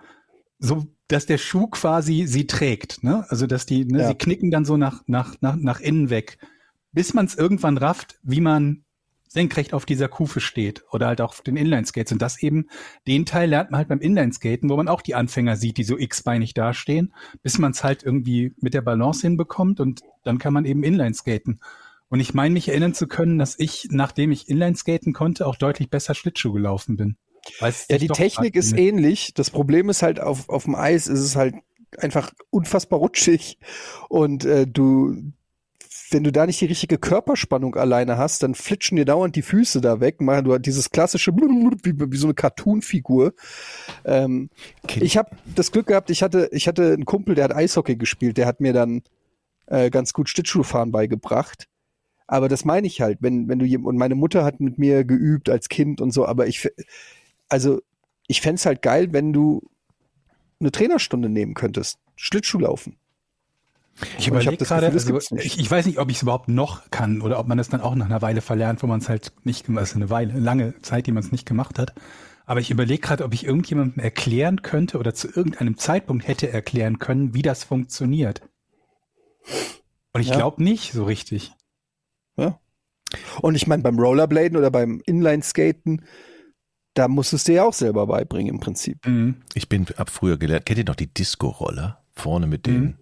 so dass der Schuh quasi sie trägt. Ne? Also dass die, ne, Ja. sie knicken dann so nach, nach, nach, nach innen weg, bis man es irgendwann rafft, wie man senkrecht auf dieser Kufe steht oder halt auch auf den Inlineskates. Und das eben, den Teil lernt man halt beim Inlineskaten, wo man auch die Anfänger sieht, die so x-beinig dastehen, bis man es halt irgendwie mit der Balance hinbekommt und dann kann man eben Inlineskaten. Und ich meine mich erinnern zu können, dass ich, nachdem ich Inlineskaten konnte, auch deutlich besser Schlittschuh gelaufen bin. Ja, die Technik ist ähnlich. Das Problem ist halt, auf, auf dem Eis ist es halt einfach unfassbar rutschig. Und äh, du, wenn du da nicht die richtige Körperspannung alleine hast, dann flitschen dir dauernd die Füße da weg. Du halt dieses klassische wie, wie so eine Cartoon-Figur. Ähm, Kind- ich habe das Glück gehabt, ich hatte, ich hatte einen Kumpel, der hat Eishockey gespielt, der hat mir dann äh, ganz gut Schlittschuhfahren beigebracht. Aber das meine ich halt, wenn, wenn du und meine Mutter hat mit mir geübt als Kind und so, aber ich, also ich fänd's halt geil, wenn du eine Trainerstunde nehmen könntest. Schlittschuh laufen. Ich überlege das gerade, das also, ich, ich weiß nicht, ob ich es überhaupt noch kann oder ob man es dann auch nach einer Weile verlernt, wo man es halt nicht gemacht also eine Weile, lange Zeit, die man es nicht gemacht hat. Aber ich überlege gerade, ob ich irgendjemandem erklären könnte oder zu irgendeinem Zeitpunkt hätte erklären können, wie das funktioniert. Und ich Ja. glaube nicht so richtig. Und ich meine, beim Rollerbladen oder beim Inlineskaten, da musst du ja auch selber beibringen im Prinzip. Mhm. Ich bin ab früher gelernt. Kennt ihr noch die Disco-Roller? Vorne mit Mhm. den,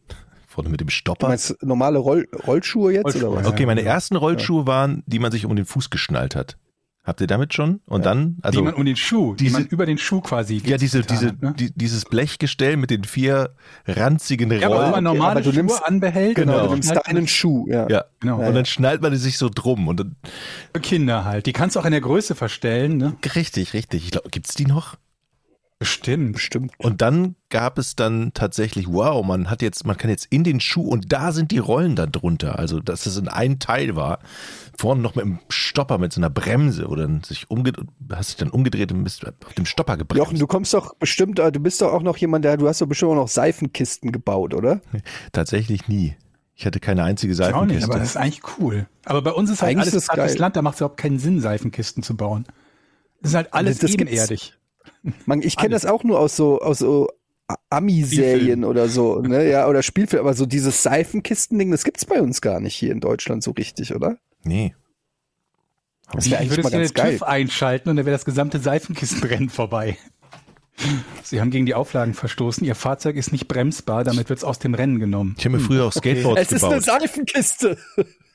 vorne mit dem Du Stopper? meinst normale Roll Rollschuhe jetzt Rollschuhe, oder was? Okay, meine ersten Rollschuhe waren, die man sich um den Fuß geschnallt hat. Habt ihr damit schon? Und dann, also die man um den Schuh, die diese- man über den Schuh quasi ja, diese, getan diese, hat, ne? die, dieses Blechgestell mit den vier ranzigen Ja, aber wenn Rollen. man aber normale du Schuhe nimmst- anbehält, Genau. dann Du nimmst man deinen Schuh, ja. ja, Genau. und dann schnallt man sich so drum. Und dann, Für Kinder halt. Die kannst du auch in der Größe verstellen, ne? richtig, richtig. Ich glaube, gibt's die noch? Bestimmt. Bestimmt. Und dann gab es dann tatsächlich, wow, man hat jetzt, man kann jetzt in den Schuh und da sind die Rollen dann drunter. Also, dass es in ein Teil war. Vorne noch mit einem Stopper, mit so einer Bremse, wo dann sich umgedreht, hast dich dann umgedreht und bist auf dem Stopper gebremst. Jochen, du kommst doch bestimmt, äh, du bist doch auch noch jemand, der, du hast doch bestimmt auch noch Seifenkisten gebaut, oder? Tatsächlich nie. Ich hatte keine einzige Ich auch nicht, Seifenkiste. aber das ist eigentlich cool. Aber bei uns ist halt Eigentlich alles ist das. Land, da macht es überhaupt keinen Sinn, Seifenkisten zu bauen. Das ist halt alles Das gibt's- ebenerdig. Man, ich kenne das auch nur aus so, aus so Ami-Serien oder so, ne? Ja, oder Spielfilm, aber so dieses Seifenkisten-Ding, das gibt's bei uns gar nicht hier in Deutschland so richtig, oder? Nee. Das Ich wäre eigentlich würde mal es in ganz den geil. TÜV einschalten und dann wäre das gesamte Seifenkistenrennen vorbei. Sie haben gegen die Auflagen verstoßen. Ihr Fahrzeug ist nicht bremsbar, damit wird es aus dem Rennen genommen. Ich habe mir früher auch Skateboards Es ist eine gebaut. Seifenkiste.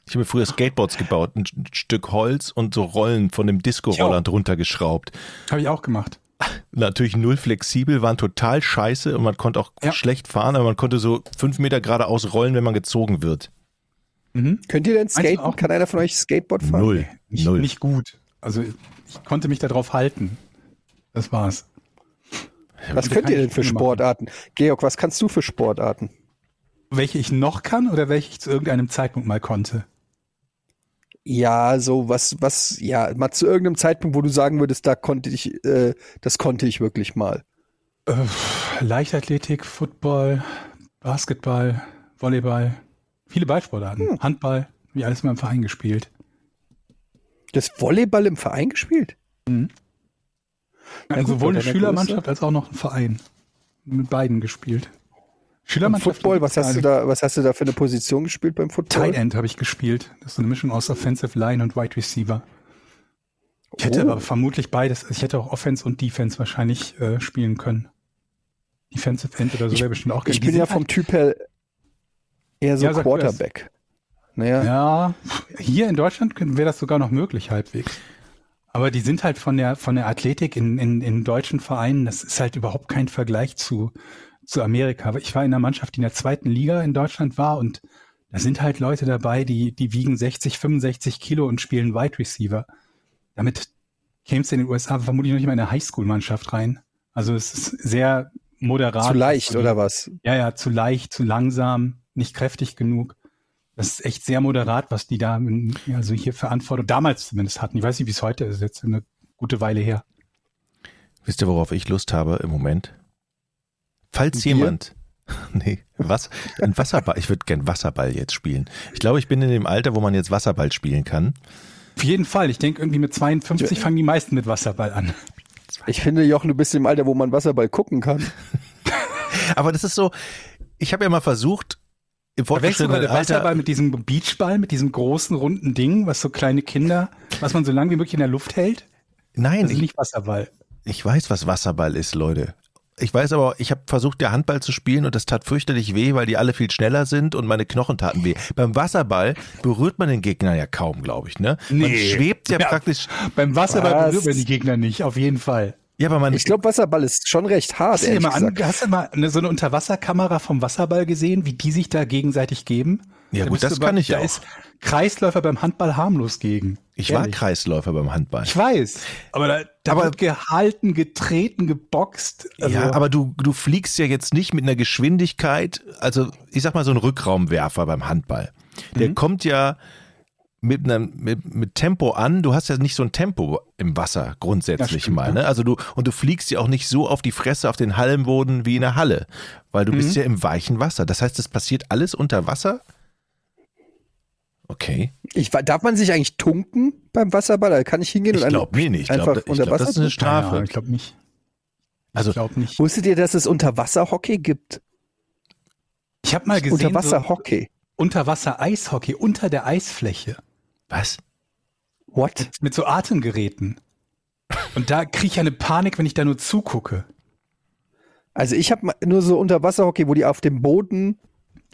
Ich habe mir früher Skateboards gebaut, ein St- Stück Holz und so Rollen von dem Disco-Roller drunter geschraubt. Habe ich auch gemacht. Natürlich null flexibel, waren total scheiße und man konnte auch Ja. schlecht fahren, aber man konnte so fünf Meter geradeaus rollen, wenn man gezogen wird. Mhm. Könnt ihr denn skaten? auch? Kann einer von euch Skateboard fahren? Null. Nicht, Null. nicht gut. Also ich konnte mich darauf halten. Das war's. Was könnt ihr denn für viel machen. Sportarten? Georg, was kannst du für Sportarten? Welche ich noch kann oder welche ich zu irgendeinem Zeitpunkt mal konnte? Ja, so was, was, ja, mal zu irgendeinem Zeitpunkt, wo du sagen würdest, da konnte ich, äh, das konnte ich wirklich mal. Äh, Leichtathletik, Football, Basketball, Volleyball, viele Ballsportarten. Hm. Handball, wie alles mal im Verein gespielt. Das Volleyball im Verein gespielt? Ja, Na gut, sowohl eine Schülermannschaft als auch noch ein Verein. Mit beiden gespielt. Schülermannschaft. Football, was hast du da, was hast du da für eine Position gespielt beim Football? Tight End habe ich gespielt. Das ist so eine Mischung aus Offensive Line und Wide Receiver. Ich hätte Oh. aber vermutlich beides. Ich hätte auch Offense und Defense wahrscheinlich äh, spielen können. Defensive End oder so wäre bestimmt auch. Ich bin ja vom Typ her eher so Ja. Quarterback. Naja, Ja, hier in Deutschland wäre das sogar noch möglich halbwegs. Aber die sind halt von der von der Athletik in, in, in deutschen Vereinen, das ist halt überhaupt kein Vergleich zu, zu Amerika. Ich war in einer Mannschaft, die in der zweiten Liga in Deutschland war und da sind halt Leute dabei, die, die wiegen 60, 65 Kilo und spielen Wide Receiver. Damit kämst du in den USA vermutlich noch nicht mal in eine Highschool-Mannschaft rein. Also es ist sehr moderat. zu leicht, was so die- oder was? ja, ja, zu leicht, zu langsam, nicht kräftig genug. Das ist echt sehr moderat, was die da also hier Verantwortung damals zumindest hatten. Ich weiß nicht, wie es heute ist, jetzt eine gute Weile her. Wisst ihr, worauf ich Lust habe im Moment? Falls Bier? jemand Nee, was? Ein Wasserball. Ich würde gern Wasserball jetzt spielen. Ich glaube, ich bin in dem Alter, wo man jetzt Wasserball spielen kann. Auf jeden Fall. Ich denke, irgendwie mit 52 fangen die meisten mit Wasserball an. Ich finde, Jochen, du bist im Alter, wo man Wasserball gucken kann. Aber das ist so, ich habe ja mal versucht, im fortgeschrittenen der Wasserball Alter, mit diesem Beachball, mit diesem großen runden Ding, was so kleine Kinder, was man so lange wie möglich in der Luft hält. nein, Das ist ich, nicht Wasserball. ich weiß, was Wasserball ist, Leute. Ich weiß aber, ich habe versucht, der Handball zu spielen und das tat fürchterlich weh, weil die alle viel schneller sind und meine Knochen taten weh. Beim Wasserball berührt man den Gegner ja kaum, glaube ich, ne? Man Nee. schwebt ja, Ja. praktisch. Beim Wasserball Was? berührt man die Gegner nicht, auf jeden Fall. Ja, aber man, Ich glaube, Wasserball ist schon recht hart, Hast du, mal an, hast du mal eine, so eine Unterwasserkamera vom Wasserball gesehen, wie die sich da gegenseitig geben? Ja, Da gut, das kann ich da auch. ist Kreisläufer beim Handball harmlos gegen. ich war Ehrlich. Kreisläufer beim Handball. Ich weiß. Aber da, da Aber- wird gehalten, getreten, geboxt. Also, ja, aber du, du fliegst ja jetzt nicht mit einer Geschwindigkeit, also ich sag mal so ein Rückraumwerfer beim Handball. Der Mhm. kommt ja mit, einem, mit, mit Tempo an. Du hast ja nicht so ein Tempo im Wasser grundsätzlich stimmt, mal. Ne? Also du und du fliegst ja auch nicht so auf die Fresse auf den Hallenboden wie in der Halle, weil du Mhm. bist ja im weichen Wasser. Das heißt, es passiert alles unter Wasser. Okay, Ich, darf man sich eigentlich tunken beim Wasserball? Da kann ich hingehen ich und glaube mir nicht. Ich einfach ich unter glaub, das Wasser ist eine? Strafe. Ja, ich glaube nicht. Also- ich glaube nicht. Wusstet ihr, dass es Unterwasserhockey gibt? Ich habe mal gesehen, so Unterwasserhockey. Unterwasser-Eishockey unter der Eisfläche Was? What? mit so Atemgeräten. Und da kriege ich eine Panik, wenn ich da nur zugucke. Also ich habe nur so Unterwasserhockey, wo die auf dem Boden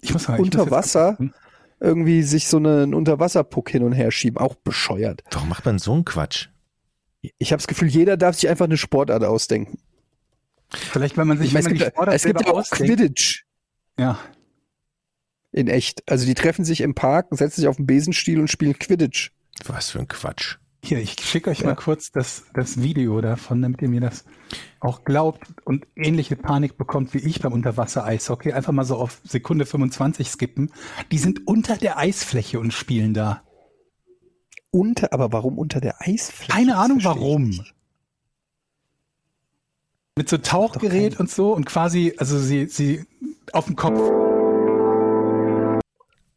Ich muss mal, ich muss unter jetzt Wasser irgendwie sich so einen Unterwasserpuck hin und her schieben. Auch bescheuert. Warum macht man so einen Quatsch? Ich habe das Gefühl, jeder darf sich einfach eine Sportart ausdenken. Vielleicht, weil man sich Ich meine, es gibt, es gibt ja auch ausdenkt. Quidditch Ja, in echt. Also die treffen sich im Park, setzen sich auf den Besenstiel und spielen Quidditch. Was für ein Quatsch. hier, ich schicke euch Ja. mal kurz das, das Video davon, damit ihr mir das auch glaubt und ähnliche Panik bekommt wie ich beim Unterwasser-Eishockey. Einfach mal so auf Sekunde 25 skippen. Die sind unter der Eisfläche und spielen da. Unter, aber warum unter der Eisfläche? Keine Ahnung warum. Mit so Tauchgerät kein- und so und quasi, also sie, sie auf dem Kopf.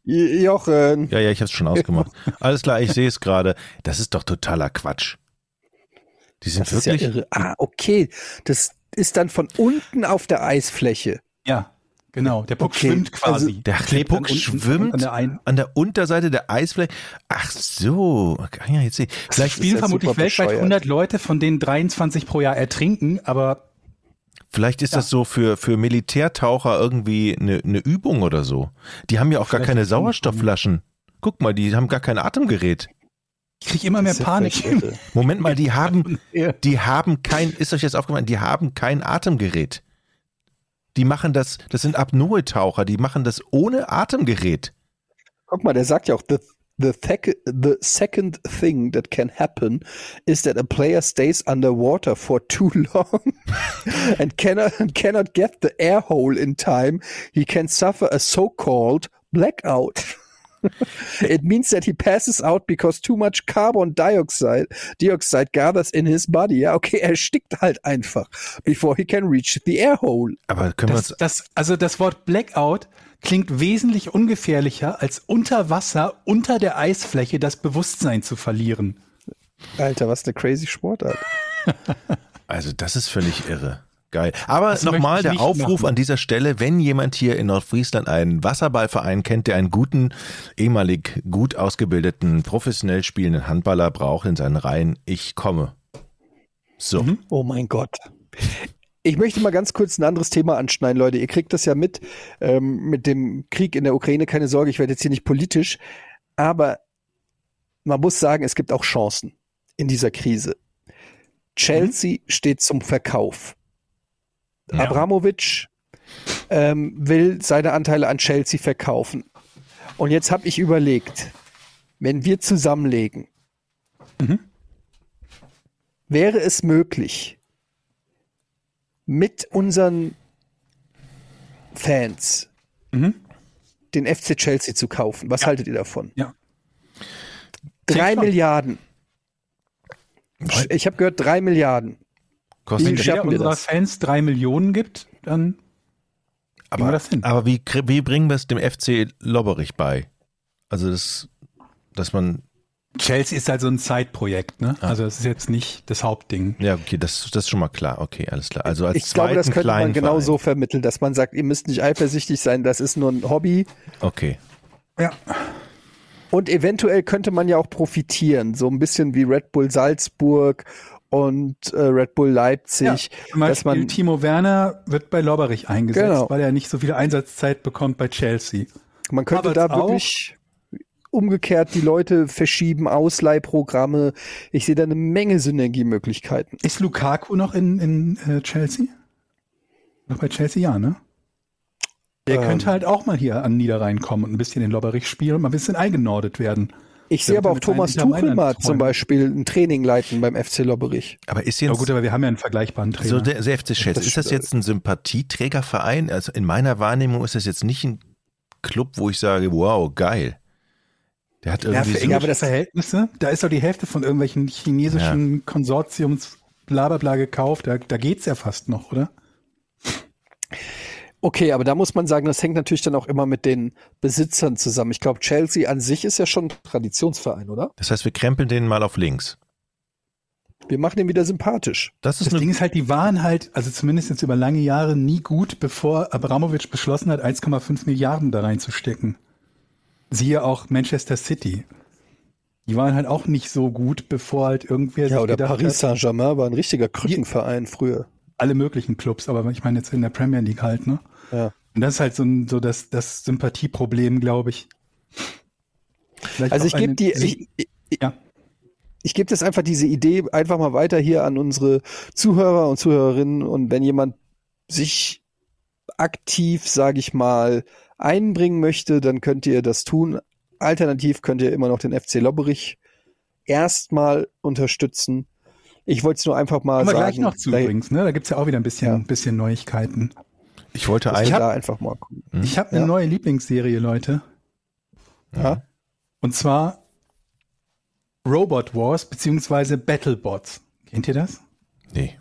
Jochen. Ja, ja, ich habe es schon ausgemacht. Alles klar, ich sehe es gerade. Das ist doch totaler Quatsch. Die sind Das ist ja wirklich. irre. Ah, okay. Das ist dann von unten auf der Eisfläche. Ja, genau. Der Puck Okay, schwimmt quasi. also der klebt dann Puck unten schwimmt An der an der Unterseite der Eisfläche. Ach so. Ja, jetzt sehe ich. Vielleicht spielen ja vermutlich weltweit bescheuert. 100 Leute, von denen 23 pro Jahr ertrinken, aber vielleicht ist das so für, für Militärtaucher irgendwie eine, eine Übung oder so. Die haben ja auch gar Vielleicht keine ist es eine Sauerstoffflaschen. Guck mal, die haben gar kein Atemgerät. ich kriege immer mehr ja Panik. Moment mal, die haben, Ja. die haben kein, ist euch jetzt aufgefallen, die haben kein Atemgerät. Die machen das, das sind Apnoe-Taucher, die machen das ohne Atemgerät. Guck mal, der sagt ja auch, the, the, thec- the second thing that can happen is that a player stays underwater for too long and cannot, cannot get the air hole in time. He can suffer a so-called blackout. It means that he passes out because too much carbon dioxide, dioxide gathers in his body. Ja, okay, er stickt halt einfach before he can reach the air hole. Aber können wir uns, das, also das Wort Blackout klingt wesentlich ungefährlicher, als unter Wasser, unter der Eisfläche das Bewusstsein zu verlieren. Alter, was eine crazy Sportart. also das ist völlig irre. Geil. Aber nochmal der Aufruf machen. an dieser Stelle, wenn jemand hier in Nordfriesland einen Wasserballverein kennt, der einen guten, ehemalig gut ausgebildeten, professionell spielenden Handballer braucht in seinen Reihen, ich komme. So. Mhm. Oh mein Gott. Ich möchte mal ganz kurz ein anderes Thema anschneiden, Leute. Ihr kriegt das ja mit ähm, mit dem Krieg in der Ukraine. Keine Sorge, ich werde jetzt hier nicht politisch. Aber man muss sagen, es gibt auch Chancen in dieser Krise. Chelsea steht zum Verkauf. Ja. Abramovic ähm, will seine Anteile an Chelsea verkaufen. Und jetzt habe ich überlegt, wenn wir zusammenlegen, wäre es möglich, mit unseren Fans Mhm. den FC Chelsea zu kaufen. Was haltet ihr davon? Ja. Drei Klingt schon. Milliarden. Ich habe gehört, drei Milliarden. Kostet Wenn Wie jeder schaffen wir unserer das? Fans drei Millionen gibt, dann wir das hin. aber wie, wie bringen wir es dem FC Lobberich bei? Also das, dass man, Chelsea ist halt so ein Zeitprojekt, ne? Also das ist jetzt nicht das Hauptding. ja okay, das, das ist schon mal klar. Okay, alles klar. Also als Ich glaube, das könnte man genau Verein. so vermitteln, dass man sagt, ihr müsst nicht eifersüchtig sein, das ist nur ein Hobby. Okay. Ja. Und eventuell könnte man ja auch profitieren, so ein bisschen wie Red Bull Salzburg und äh, Red Bull Leipzig, Zum dass Beispiel man Timo Werner wird bei Lobberich eingesetzt, Genau. weil er nicht so viel Einsatzzeit bekommt bei Chelsea. man könnte Aber da wirklich umgekehrt die Leute verschieben, Ausleihprogramme. Ich sehe da eine Menge Synergiemöglichkeiten. Ist Lukaku noch in, in äh, Chelsea? Noch bei Chelsea, ja, ne? Der Ähm. könnte halt auch mal hier an Niederrhein kommen und ein bisschen in Lobberich spielen und mal ein bisschen eingenordet werden. Ich sehe aber auch Thomas Tuchel mal zum. Beispiel ein Training leiten beim FC Lobberich. Aber ist Ja jetzt gut, aber wir haben ja einen vergleichbaren Trainer. so der, der FC Chelsea, Das ist das jetzt ein Sympathieträgerverein? Also in meiner Wahrnehmung ist das jetzt nicht ein Club, wo ich sage, wow, geil. Der hat ja, irgendwie für so, englische Verhältnisse, da ist doch die Hälfte von irgendwelchen chinesischen Konsortiums bla bla bla gekauft. Da, da geht's ja fast noch, oder? Okay, aber da muss man sagen, das hängt natürlich dann auch immer mit den Besitzern zusammen. Ich glaube, Chelsea an sich ist ja schon ein Traditionsverein, oder? das heißt, wir krempeln den mal auf links. Wir machen den wieder sympathisch. Das ist Das Ding ist halt, die waren halt, also zumindest jetzt über lange Jahre, nie gut, bevor Abramovic beschlossen hat, 1,5 Milliarden da reinzustecken. Siehe auch Manchester City. Die waren halt auch nicht so gut, bevor halt irgendwer Ja, sich oder Paris Saint-Germain war ein richtiger Krückenverein früher. alle möglichen Clubs, aber ich meine jetzt in der Premier League halt, ne? Ja. Und das ist halt so, ein, so das, das Sympathieproblem, glaube ich. Vielleicht Also ich gebe die, ich, ich, Ja. ich gebe jetzt einfach diese Idee einfach mal weiter hier an unsere Zuhörer und Zuhörerinnen und wenn jemand sich aktiv, sage ich mal, einbringen möchte, dann könnt ihr das tun. Alternativ könnt ihr immer noch den FC Lobberich erstmal unterstützen. Ich wollte es nur einfach mal Kommen sagen. gleich noch zu da, übrigens, ne? Da gibt's ja auch wieder ein bisschen, Ja. bisschen Neuigkeiten. ich wollte ein, wir hab- da einfach mal gucken. Ich habe eine Ja. neue Lieblingsserie, Leute. Ja. Und zwar Robot Wars beziehungsweise Battlebots. Kennt ihr das? nee.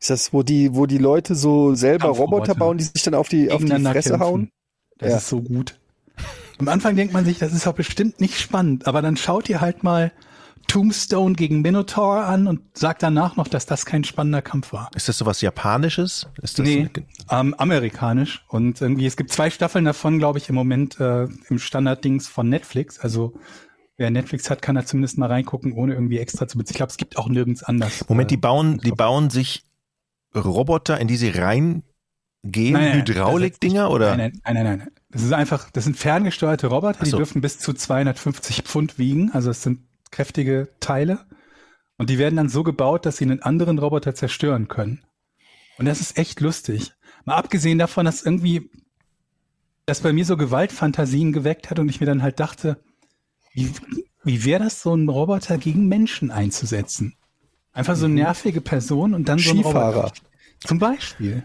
Ist das, wo die, wo die Leute so selber. Roboter bauen, die sich dann auf die, auf die Fresse kämpfen. hauen? Das Ja. ist so gut. Am Anfang denkt man sich, das ist doch bestimmt nicht spannend, aber dann schaut ihr halt mal Tombstone gegen Minotaur an und sagt danach noch, dass das kein spannender Kampf war. Ist das sowas Japanisches? Ist das Nee, ähm, amerikanisch. Und irgendwie, es gibt zwei Staffeln davon, glaube ich, im Moment äh, im Standarddings von Netflix. Also wer Netflix hat, kann da zumindest mal reingucken, ohne irgendwie extra zu bezahlen. Ich glaube, es gibt auch nirgends anders. Moment, die Äh, bauen, die bauen sich Roboter, in die sie reingehen, Nein, nein, Hydraulikdinger das ist oder? Nein, nein, nein, nein. Das ist einfach, das sind ferngesteuerte Roboter, Ach die so. dürfen bis zu 250 Pfund wiegen. Also es sind kräftige Teile. Und die werden dann so gebaut, dass sie einen anderen Roboter zerstören können. Und das ist echt lustig. Mal abgesehen davon, dass irgendwie das bei mir so Gewaltfantasien geweckt hat und ich mir dann halt dachte, wie, wie wäre das, so einen Roboter gegen Menschen einzusetzen? Einfach so eine nervige Person und dann so ein Skifahrer. Roboter. Zum Beispiel.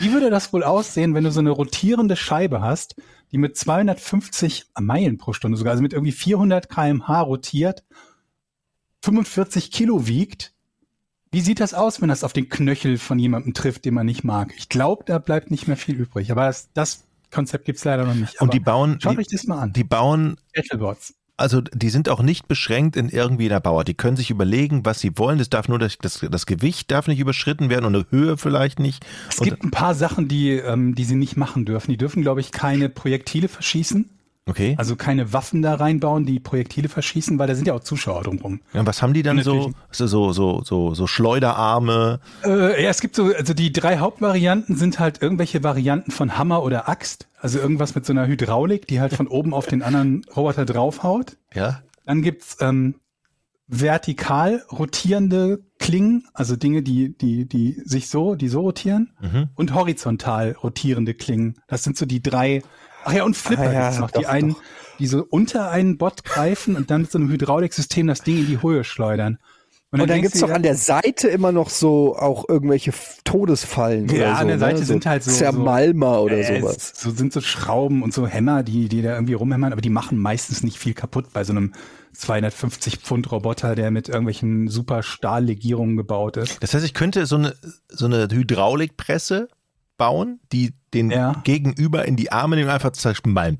Wie würde das wohl aussehen, wenn du so eine rotierende Scheibe hast, die mit 250 Meilen pro Stunde sogar, also mit irgendwie 400 kmh rotiert, 45 Kilo wiegt? Wie sieht das aus, wenn das auf den Knöchel von jemandem trifft, den man nicht mag? Ich glaube, da bleibt nicht mehr viel übrig. Aber das, das Konzept gibt's leider noch nicht. Und die bauen, Schaut die, euch das mal an. die bauen, Battlebots. Also die sind auch nicht beschränkt in irgendwie der Bauer. Die können sich überlegen, was sie wollen. Das darf nur das, das, das Gewicht darf nicht überschritten werden und eine Höhe vielleicht nicht. Es Und- gibt ein paar Sachen, die, ähm, die sie nicht machen dürfen. Die dürfen, glaube ich, keine Projektile verschießen. Okay. Also keine Waffen da reinbauen, die Projektile verschießen, weil da sind ja auch Zuschauer drumherum. Ja, was haben die dann So, so, so, so, so Schleuderarme. Äh, ja, es gibt so, also die drei Hauptvarianten sind halt irgendwelche Varianten von Hammer oder Axt. Also irgendwas mit so einer Hydraulik, die halt von oben auf den anderen Roboter draufhaut. Ja. Dann gibt's ähm, vertikal rotierende Klingen, also Dinge, die, die, die sich so, die so rotieren. Mhm. Und horizontal rotierende Klingen. Das sind so die drei. Ach ja, und Flipper Ah ja, gibt's noch, die doch, einen, doch. die so unter einen Bot greifen und dann mit so einem Hydrauliksystem das Ding in die Höhe schleudern. Und dann denkst gibt's du doch an der Seite immer noch so auch irgendwelche Todesfallen. Ja, oder so, an der Seite ne? sind halt so- Zermalmer oder Äh, sowas. So sind so Schrauben und so Hämmer, die, die da irgendwie rumhämmern, aber die machen meistens nicht viel kaputt bei so einem 250 Pfund Roboter, der mit irgendwelchen super Stahllegierungen gebaut ist. Das heißt, ich könnte so eine, so eine Hydraulikpresse bauen, die den Ja. Gegenüber in die Arme nehmen einfach zerschmallen.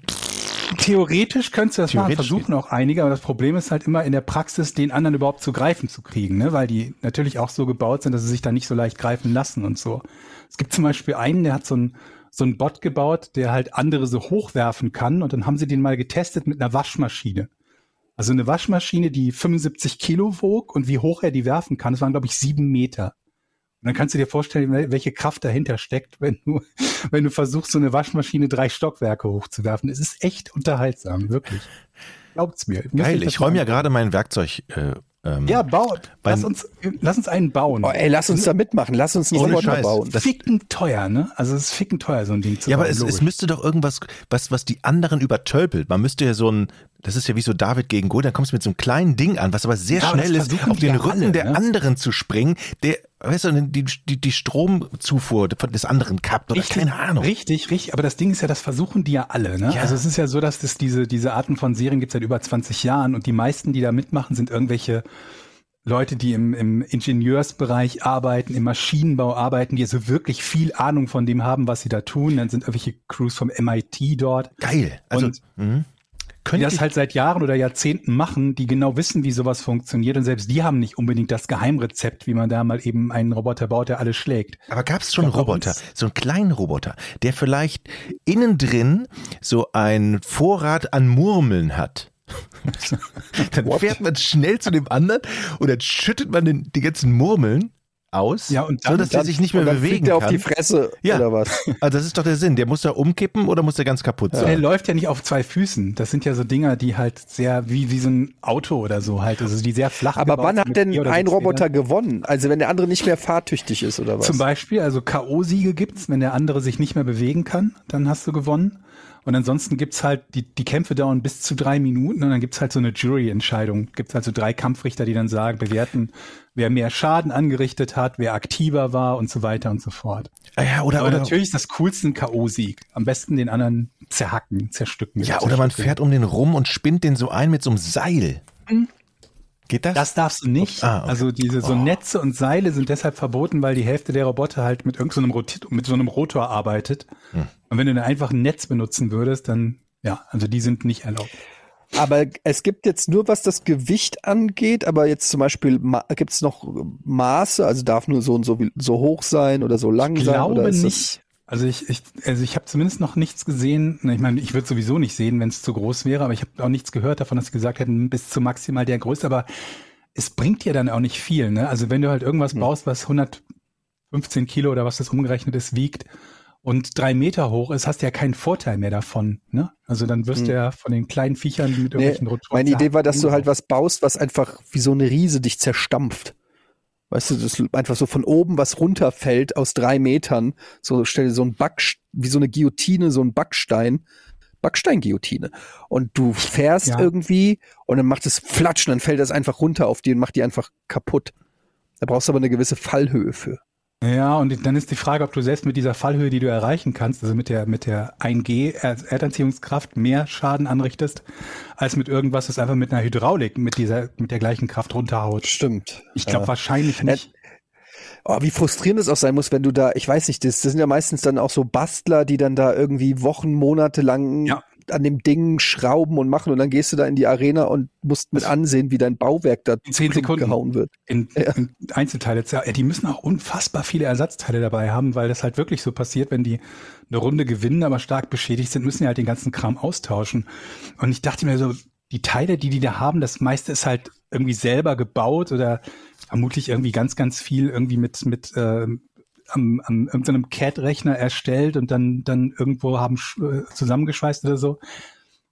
Theoretisch könntest du das machen, versuchen auch einige, aber das Problem ist halt immer in der Praxis, den anderen überhaupt zu greifen zu kriegen, ne? weil die natürlich auch so gebaut sind, dass sie sich da nicht so leicht greifen lassen und so. Es gibt zum Beispiel einen, der hat so ein so ein Bot gebaut, der halt andere so hochwerfen kann und dann haben sie den mal getestet mit einer Waschmaschine. Also eine Waschmaschine, die 75 Kilo wog und wie hoch er die werfen kann, das waren glaube ich sieben Meter. Und dann kannst du dir vorstellen, wel- welche Kraft dahinter steckt, wenn du, wenn du versuchst, so eine Waschmaschine drei Stockwerke hochzuwerfen. Es ist echt unterhaltsam, wirklich. Glaubt's mir. Geil, ich räume ja gerade mein Werkzeug. Äh, ähm, Ja, baut. Lass uns, lass uns einen bauen. Oh, ey, lass uns da mitmachen. Lass uns einen Roboter Scheiß. bauen. das- ficken teuer, ne? Also es ist ficken teuer, so ein Ding zu Ja, aber bauen. es, es müsste doch irgendwas, was, was die anderen übertölpelt. Man müsste ja so ein, das ist ja wie so David gegen Goliath, dann kommst du mit so einem kleinen Ding an, was aber sehr Ja, schnell ist, auf den Rücken alle, der ne? anderen zu springen, der, weißt du, die, die, die Stromzufuhr des anderen kappt oder keine Ahnung. Richtig, richtig. Aber das Ding ist ja, das versuchen die ja alle. Ne? Ja. Also es ist ja so, dass das diese, diese Arten von Serien gibt seit über 20 Jahren und die meisten, die da mitmachen, sind irgendwelche Leute, die im, im Ingenieursbereich arbeiten, im Maschinenbau arbeiten, die also wirklich viel Ahnung von dem haben, was sie da tun. Dann sind irgendwelche Crews vom MIT dort. Geil. Also, Und die könnte das halt seit Jahren oder Jahrzehnten machen, die genau wissen, wie sowas funktioniert und selbst die haben nicht unbedingt das Geheimrezept, wie man da mal eben einen Roboter baut, der alles schlägt. aber gab es schon einen Ja, Roboter, so einen kleinen Roboter, der vielleicht innen drin so einen Vorrat an Murmeln hat? dann fährt man schnell zu dem anderen und dann schüttet man den, die ganzen Murmeln aus, Ja, und dann- so dass der Dann- sich nicht mehr dann bewegen er auf kann. die Fresse Ja. oder was? Also das ist doch der Sinn. Der muss da umkippen oder muss der ganz kaputt Der sein? läuft ja nicht auf zwei Füßen. Das sind ja so Dinger, die halt sehr, wie, wie so ein Auto oder so halt, also die sehr flach Aber wann hat denn ein Roboter Rädern. gewonnen? Also wenn der andere nicht mehr fahrtüchtig ist oder was? Zum Beispiel, also K.O.-Siege gibt's, wenn der andere sich nicht mehr bewegen kann, dann hast du gewonnen. Und ansonsten gibt's halt, die, die Kämpfe dauern bis zu drei Minuten und dann gibt's halt so eine Jury-Entscheidung. Gibt's halt so drei Kampfrichter, die dann sagen, bewerten, wer mehr Schaden angerichtet hat, wer aktiver war und so weiter und so fort. Ah ja, oder, Aber oder, natürlich ist das coolste ein K.O.-Sieg. Am besten den anderen zerhacken, zerstücken. ja, oder man fährt um den rum und spinnt den so ein mit so einem Seil. Geht das? Das darfst du nicht. Ah, okay. Also diese so Netze und Seile sind deshalb verboten, weil die Hälfte der Roboter halt mit irgendeinem Rot mit so einem Rotor arbeitet. Hm. Und wenn du dann einfach ein Netz benutzen würdest, dann ja, also die sind nicht erlaubt. Aber es gibt jetzt nur, was das Gewicht angeht, aber jetzt zum Beispiel gibt es noch Maße, also darf nur so und so, so hoch sein oder so lang Ich sein? oder glaube nicht. Also ich, ich also ich habe zumindest noch nichts gesehen. Ich meine, ich würde sowieso nicht sehen, wenn es zu groß wäre, aber ich habe auch nichts gehört davon, dass sie gesagt hätten, bis zu maximal der Größe. Aber es bringt dir dann auch nicht viel. Ne? Also wenn du halt irgendwas Hm. baust, was 115 Kilo oder was das umgerechnet ist, wiegt und drei Meter hoch ist, hast du ja keinen Vorteil mehr davon. Ne? Also dann wirst du ja von den kleinen Viechern mit Hm. Nee, irgendwelchen Rotoren meine Idee war, dass du halt was baust, was einfach wie so eine Riese dich zerstampft. Weißt du, das einfach so von oben was runterfällt aus drei Metern. So stell dir so ein Back, wie so eine Guillotine, so ein Backstein. Backstein-Guillotine. Und du fährst Ja. irgendwie und dann macht es Flatschen, dann fällt das einfach runter auf die und macht die einfach kaputt. Da brauchst du aber eine gewisse Fallhöhe für. Ja, und dann ist die Frage, ob du selbst mit dieser Fallhöhe, die du erreichen kannst, also mit der, mit der 1G Er- Erdanziehungskraft mehr Schaden anrichtest, als mit irgendwas, das einfach mit einer Hydraulik mit dieser, mit der gleichen Kraft runterhaut. Stimmt. Ich glaube Ja. wahrscheinlich nicht. Oh, wie frustrierend es auch sein muss, wenn du da, ich weiß nicht, das, das sind ja meistens dann auch so Bastler, die dann da irgendwie Wochen, Monate lang Ja. An dem Ding schrauben und machen und dann gehst du da in die Arena und musst mit ansehen, wie dein Bauwerk da In zehn Sekunden. gehauen wird. In, in Einzelteile. Ja, die müssen auch unfassbar viele Ersatzteile dabei haben, weil das halt wirklich so passiert, wenn die eine Runde gewinnen, aber stark beschädigt sind, müssen die halt den ganzen Kram austauschen. Und ich dachte mir so, die Teile, die die da haben, das meiste ist halt irgendwie selber gebaut oder vermutlich irgendwie ganz, ganz viel irgendwie mit, mit ähm, am, am irgendeinem CAD-Rechner erstellt und dann, dann irgendwo haben äh, zusammengeschweißt oder so.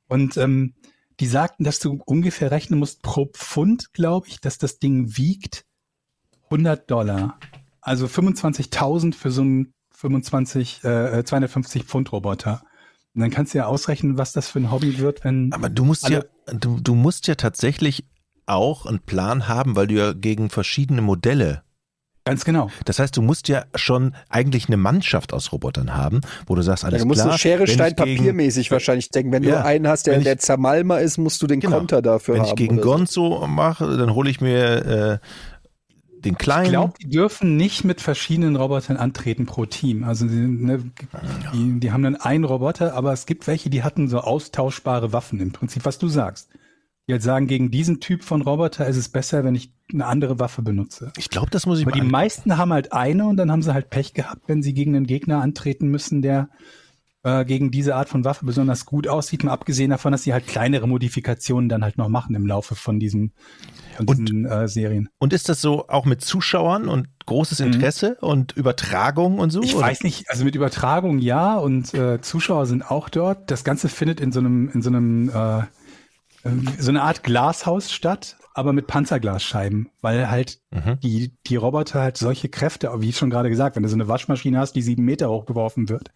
Und ähm, die sagten, dass du ungefähr rechnen musst pro Pfund, glaube ich, dass das Ding wiegt 100 Dollar. Also 25.000 für so einen 25, äh, 250 Pfund Roboter. Und dann kannst du ja ausrechnen, was das für ein Hobby wird, wenn. Aber du musst ja, du, du musst ja tatsächlich auch einen Plan haben, weil du ja gegen verschiedene Modelle Ganz genau. Das heißt, du musst ja schon eigentlich eine Mannschaft aus Robotern haben, wo du sagst, alles du musst klar. so Schere, wenn Stein, gegen- Papier mäßig wahrscheinlich denken. Wenn Ja, du einen hast, der, wenn ich- der Zermalmer ist, musst du den Genau. Konter dafür Wenn haben. ich gegen oder so. Gonzo mache, dann hole ich mir äh, den kleinen. Ich glaube, die dürfen nicht mit verschiedenen Robotern antreten pro Team. Also die, ne, die, die haben dann einen Roboter, aber es gibt welche, die hatten so austauschbare Waffen im Prinzip, was du sagst. Die halt sagen, gegen diesen Typ von Roboter ist es besser, wenn ich eine andere Waffe benutze. ich glaube, das muss ich Aber die mal. meisten haben halt eine und dann haben sie halt Pech gehabt, wenn sie gegen einen Gegner antreten müssen, der äh, gegen diese Art von Waffe besonders gut aussieht, mal abgesehen davon, dass sie halt kleinere Modifikationen dann halt noch machen im Laufe von diesen, von Und- diesen äh, Serien. Und ist das so auch mit Zuschauern und großes Interesse und Übertragung und so? Mhm. Ich oder? weiß nicht, also mit Übertragung ja und äh, Zuschauer sind auch dort. Das Ganze findet in so einem, in so einem, äh, so eine Art Glashaus statt, aber mit Panzerglasscheiben, weil halt Mhm. die, die Roboter halt solche Kräfte, wie schon gerade gesagt, wenn du so eine Waschmaschine hast, die sieben Meter hochgeworfen wird,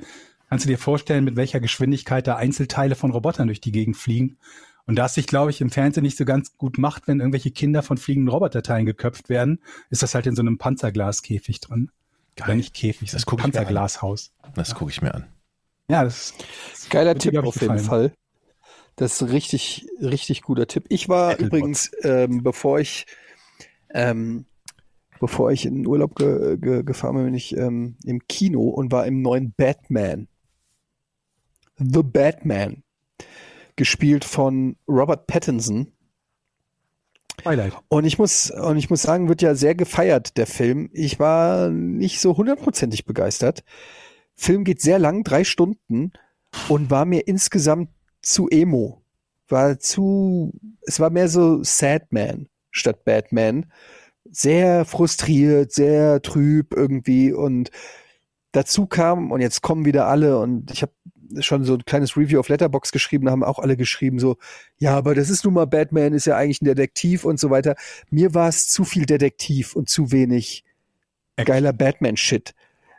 kannst du dir vorstellen, mit welcher Geschwindigkeit da Einzelteile von Robotern durch die Gegend fliegen. Und da es sich, glaube ich, im Fernsehen nicht so ganz gut macht, wenn irgendwelche Kinder von fliegenden Roboterteilen geköpft werden, ist das halt in so einem Panzerglaskäfig drin. Oder nicht Käfig, Das das guck ich mir an. Panzerglashaus. Das gucke ich mir an. Ja, das Geiler Wird dir, Tipp ich, auf jeden. Fall. Das ist ein richtig, richtig guter Tipp. Ich war übrigens, ähm, bevor ich, ähm, bevor ich in den Urlaub ge ge gefahren bin, bin ich ähm, im Kino und war im neuen Batman. The Batman. Gespielt von Robert Pattinson. Twilight. Und ich muss, und ich muss sagen, wird ja sehr gefeiert, der Film. Ich war nicht so hundertprozentig begeistert. Film geht sehr lang, drei Stunden, und war mir insgesamt zu emo. War zu, es war mehr so Sadman statt Batman. Sehr frustriert, sehr trüb irgendwie und dazu kam, und jetzt kommen wieder alle, und ich habe schon so ein kleines Review auf Letterbox geschrieben, haben auch alle geschrieben, so, ja, aber das ist nun mal Batman, ist ja eigentlich ein Detektiv und so weiter. Mir war es zu viel Detektiv und zu wenig geiler Batman-Shit.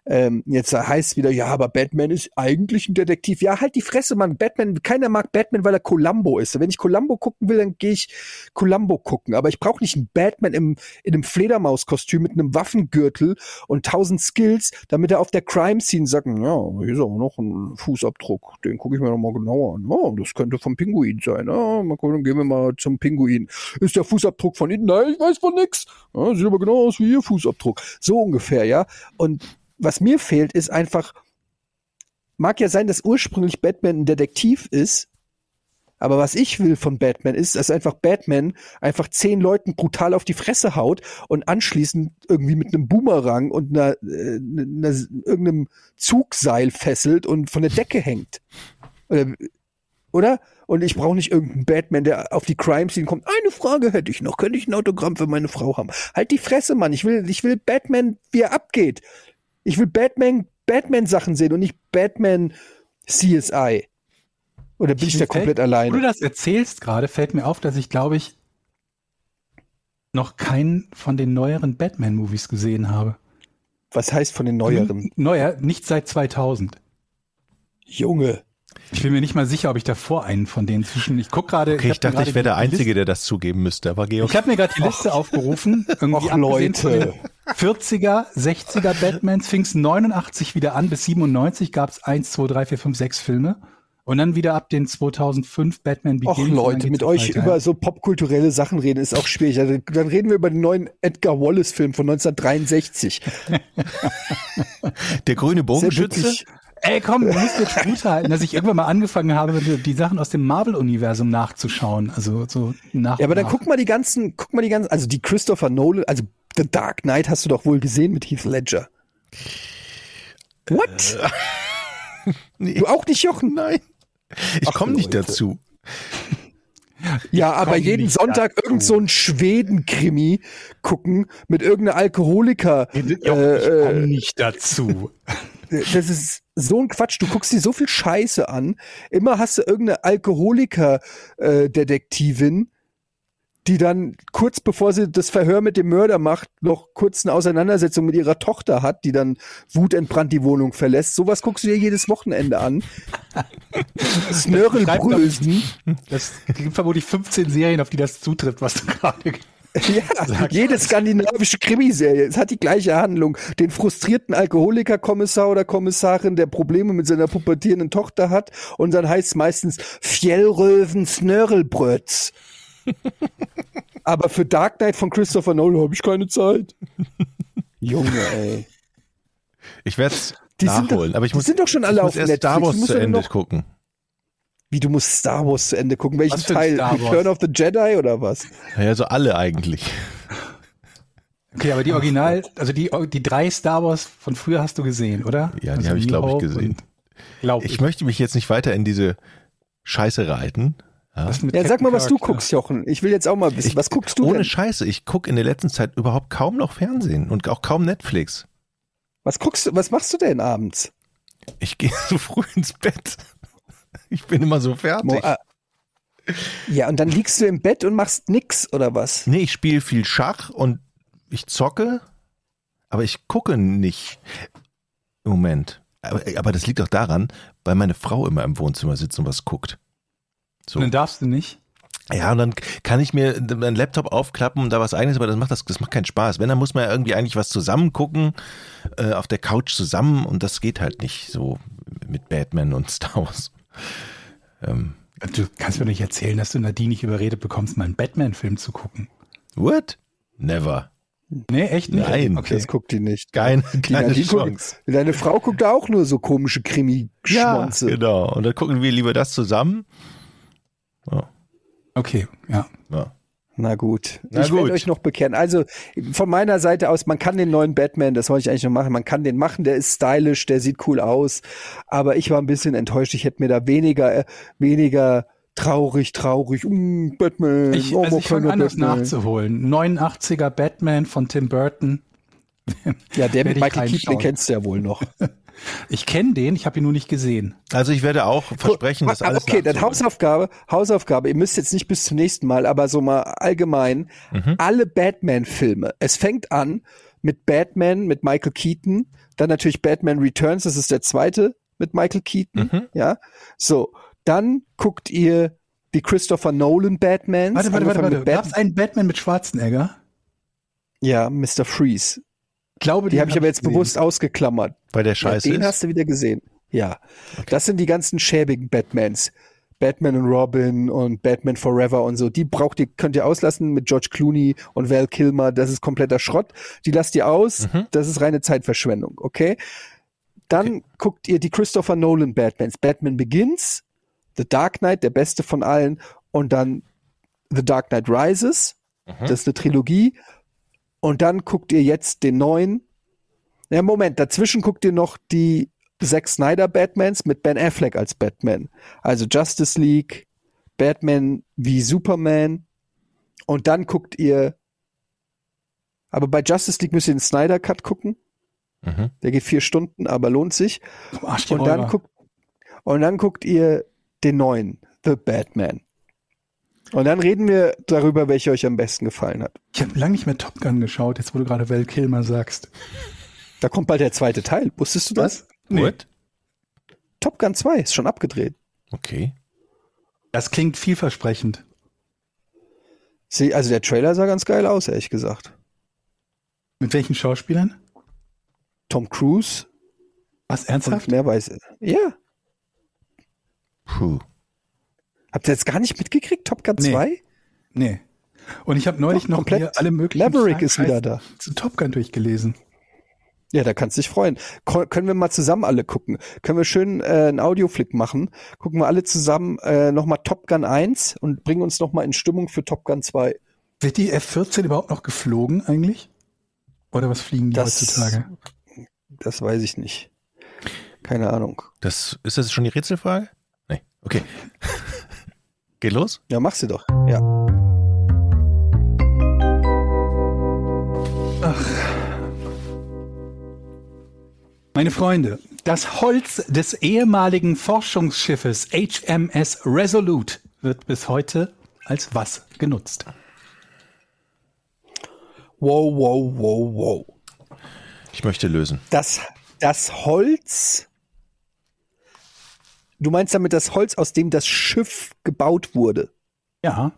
Ähm, jetzt heißt wieder, ja, aber Batman ist eigentlich ein Detektiv. Ja, halt die Fresse, Mann. Batman, keiner mag Batman, weil er Columbo ist. Wenn ich Columbo gucken will, dann gehe ich Columbo gucken. Aber ich brauche nicht einen Batman im, in einem Fledermauskostüm mit einem Waffengürtel und tausend Skills, damit er auf der Crime-Scene sagt, ja, hier ist aber noch ein Fußabdruck. Den gucke ich mir noch mal genauer an. Oh, das könnte vom Pinguin sein. Ah, mal gucken, dann gehen wir mal zum Pinguin. Ist der Fußabdruck von Ihnen? Nein, ich weiß von nix. Ja, sieht aber genau aus wie Ihr Fußabdruck. So ungefähr, ja. Und was mir fehlt, ist einfach, mag ja sein, dass ursprünglich Batman ein Detektiv ist, aber was ich will von Batman ist, dass einfach Batman einfach zehn Leuten brutal auf die Fresse haut und anschließend irgendwie mit einem Boomerang und einer, äh, einer, irgendeinem Zugseil fesselt und von der Decke hängt. Oder? oder? Und ich brauche nicht irgendeinen Batman, der auf die Crime-Scene kommt. Eine Frage hätte ich noch. Könnte ich ein Autogramm für meine Frau haben? Halt die Fresse, Mann. Ich will, ich will Batman, wie er abgeht. Ich will Batman, Batman-Sachen sehen und nicht Batman CSI. Oder bin ich, da Mir fällt- komplett Wo du alleine? das erzählst gerade, fällt mir auf, dass ich, glaube ich, noch keinen von den neueren Batman-Movies gesehen habe. Was heißt von den neueren? Neuer, nicht seit 2000. Junge. Ich bin mir nicht mal sicher, ob ich davor einen von denen zwischen. Ich guck gerade. Okay, ich mir dachte, ich wäre der Einzige, der das zugeben müsste, aber Georg. Ich habe mir gerade die Liste aufgerufen. Irgendwie von Leute. Den 40er, 60er Batmans fing es 89 wieder an. Bis 97 gab es 1, 2, 3, 4, 5, 6 Filme. Und dann wieder ab den 2005 Batman Begins. Och Leute, mit euch weiter. über so popkulturelle Sachen reden ist auch schwierig. Also, dann reden wir über den neuen Edgar Wallace-Film von 1963. Der grüne Bogenschütze? Ey, komm, du musst jetzt gut halten, dass ich irgendwann mal angefangen habe, die, die Sachen aus dem Marvel-Universum nachzuschauen. Also so nach. Ja, aber dann nach. guck mal die ganzen, guck mal die ganzen, also die Christopher Nolan, also The Dark Knight hast du doch wohl gesehen mit Heath Ledger. What? Nee. Du auch nicht, Jochen? Nein. Ich komme nicht Leute. dazu. Ja, aber komm jeden Sonntag dazu. irgend so ein Schweden-Krimi gucken mit irgendeiner Alkoholiker. Jo, ich äh, komm nicht dazu. das ist so ein Quatsch. Du guckst dir so viel Scheiße an. Immer hast du irgendeine Alkoholiker-Detektivin, die dann kurz bevor sie das Verhör mit dem Mörder macht, noch kurz eine Auseinandersetzung mit ihrer Tochter hat, die dann wutentbrannt die Wohnung verlässt. Sowas guckst du dir jedes Wochenende an. Snörrelbrösen. Das gibt vermutlich 15 Serien, auf die das zutrifft, was du gerade. Ja, jede skandinavische Krimiserie. Es hat die gleiche Handlung. Den frustrierten Alkoholikerkommissar oder Kommissarin, der Probleme mit seiner pubertierenden Tochter hat. Und dann heißt es meistens Fjellröven Snörrelbrötz. Aber für Dark Knight von Christopher Nolan habe ich keine Zeit. Junge, ey. Ich werde es Die sind nachholen, doch- aber ich die muss, sind doch schon alle ich muss auf erst Netflix. Star Wars zu Ende noch- gucken. Wie, du musst Star Wars zu Ende gucken. Welchen Teil? Return of the Jedi oder was? Ja, so alle eigentlich. Okay, aber die Original, also die, die drei Star Wars von früher hast du gesehen, oder? Ja, die also habe ich, glaube ich, gesehen. Glaub Ich ich. möchte mich jetzt nicht weiter in diese Scheiße reiten. Ja. Ja, sag Captain mal, was du guckst, Jochen. Ich will jetzt auch mal wissen. Ich- was guckst du Ohne denn? Scheiße, ich gucke in der letzten Zeit überhaupt kaum noch Fernsehen und auch kaum Netflix. Was guckst du, was machst du denn abends? Ich gehe so früh ins Bett. Ich bin immer so Mo fertig. ah. Ja, und dann liegst du im Bett und machst nix, oder was? Nee, ich spiele viel Schach und ich zocke, aber ich gucke nicht. Im Moment. Aber, aber das liegt auch daran, weil meine Frau immer im Wohnzimmer sitzt und was guckt. So. Und dann darfst du nicht. Ja, und dann kann ich mir meinen Laptop aufklappen und da was eigenes, aber das macht das, das macht keinen Spaß. Wenn, dann muss man ja irgendwie eigentlich was zusammen gucken, äh, auf der Couch zusammen und das geht halt nicht so mit Batman und Star Wars. Ähm, Du kannst mir nicht erzählen, dass du Nadine nicht überredet bekommst, mal einen Batman-Film zu gucken. what? Never. Nee, echt nicht? Nein. Okay. Das guckt die nicht. Keine, Die keine Nadine Chance. guckt, deine Frau guckt auch nur so komische Ja, Krimi-Schmonze. genau. Und dann gucken wir lieber das zusammen. Ja, Okay, ja. ja. Na gut. Na ich gut. werde euch noch bekennen. Also von meiner Seite aus, man kann den neuen Batman, das wollte ich eigentlich noch machen, man kann den machen, der ist stylisch, der sieht cool aus. Aber ich war ein bisschen enttäuscht. Ich hätte mir da weniger, äh, weniger traurig, traurig, mm, Batman, Ich, oh, also ich fange an, das nachzuholen. 89er Batman von Tim Burton. Ja, der mit Michael Keaton, den kennst du ja wohl noch. Ich kenne den, ich habe ihn nur nicht gesehen. Also ich werde auch versprechen, dass Ah, alles Okay, dann. Hausaufgabe, Hausaufgabe. Ihr müsst jetzt nicht bis zum nächsten Mal, aber so mal allgemein Mhm. alle Batman-Filme. Es fängt an mit Batman mit Michael Keaton, dann natürlich Batman Returns, das ist der zweite mit Michael Keaton, Mhm. ja. So, dann guckt ihr die Christopher Nolan Batmans. Warte, warte, warte, warte. Gab Bat es einen Batman mit Schwarzenegger? ja, Mr. Freeze. Ich glaube, Die habe ich hab aber jetzt gesehen. bewusst ausgeklammert. Weil der Ja, Scheiße den ist. hast du wieder gesehen. Ja. Das sind die ganzen schäbigen Batmans. Batman und Robin und Batman Forever und so. Die braucht ihr, könnt ihr auslassen mit George Clooney und Val Kilmer. Das ist kompletter Schrott. Die lasst ihr aus. Mhm. Das ist reine Zeitverschwendung. Okay? Dann guckt ihr die Christopher Nolan Batmans. Batman Begins, The Dark Knight, der beste von allen. Und dann The Dark Knight Rises. Mhm. Das ist eine Trilogie. Und dann guckt ihr jetzt den neuen. Ja, Moment, dazwischen guckt ihr noch die Zack Snyder Batmans mit Ben Affleck als Batman. Also Justice League, Batman wie Superman. Und dann guckt ihr. Aber bei Justice League müsst ihr den Snyder Cut gucken. Mhm. Der geht vier Stunden, aber lohnt sich. Und dann, guckt, und dann guckt ihr den neuen, The Batman. Und dann reden wir darüber, welcher euch am besten gefallen hat. Ich habe lange nicht mehr Top Gun geschaut, jetzt wo du gerade Val Kilmer sagst. Da kommt bald der zweite Teil. Wusstest du das? What? Top Gun 2 ist schon abgedreht. Okay. Das klingt vielversprechend. Sie, also der Trailer sah ganz geil aus, ehrlich gesagt. Mit welchen Schauspielern? Tom Cruise Was, und ernsthaft? mehr weiß ich. Ja. Puh. Habt ihr jetzt gar nicht mitgekriegt? Top Gun Nee. 2? Nee. Und ich habe neulich Doch, noch komplett. alle möglichen Maverick ist wieder da. zu Top Gun durchgelesen. Ja, da kannst du dich freuen. Ko können wir mal zusammen alle gucken. Können wir schön äh, einen Audioflick machen. Gucken wir alle zusammen äh, nochmal Top Gun 1 und bringen uns nochmal in Stimmung für Top Gun 2. Wird die F-14 überhaupt noch geflogen eigentlich? Oder was fliegen die Das- heutzutage? Das weiß ich nicht. Keine Ahnung. Das, ist das schon die Rätselfrage? Nee. Okay. Geht los? Ja, mach sie doch. Ja. Meine Freunde, das Holz des ehemaligen Forschungsschiffes HMS Resolute wird bis heute als was genutzt? Wow, wow, wow, wow. Ich möchte lösen. Das, das Holz. Du meinst damit das Holz, aus dem das Schiff gebaut wurde, Ja.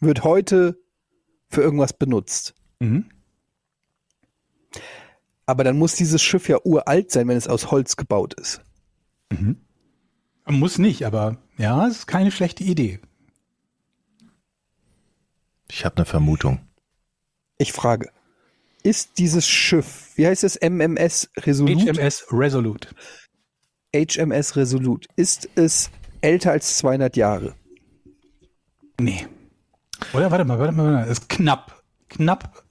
wird heute für irgendwas benutzt. Mhm. Aber dann muss dieses Schiff ja uralt sein, wenn es aus Holz gebaut ist. Muss nicht, aber ja, es ist keine schlechte Idee. Ich habe eine Vermutung. Ich frage, ist dieses Schiff, wie heißt es, MMS Resolute? HMS Resolute. HMS Resolute. Ist es älter als 200 Jahre? Nee. Oder warte mal, warte mal, warte mal. Ist knapp. Knapp.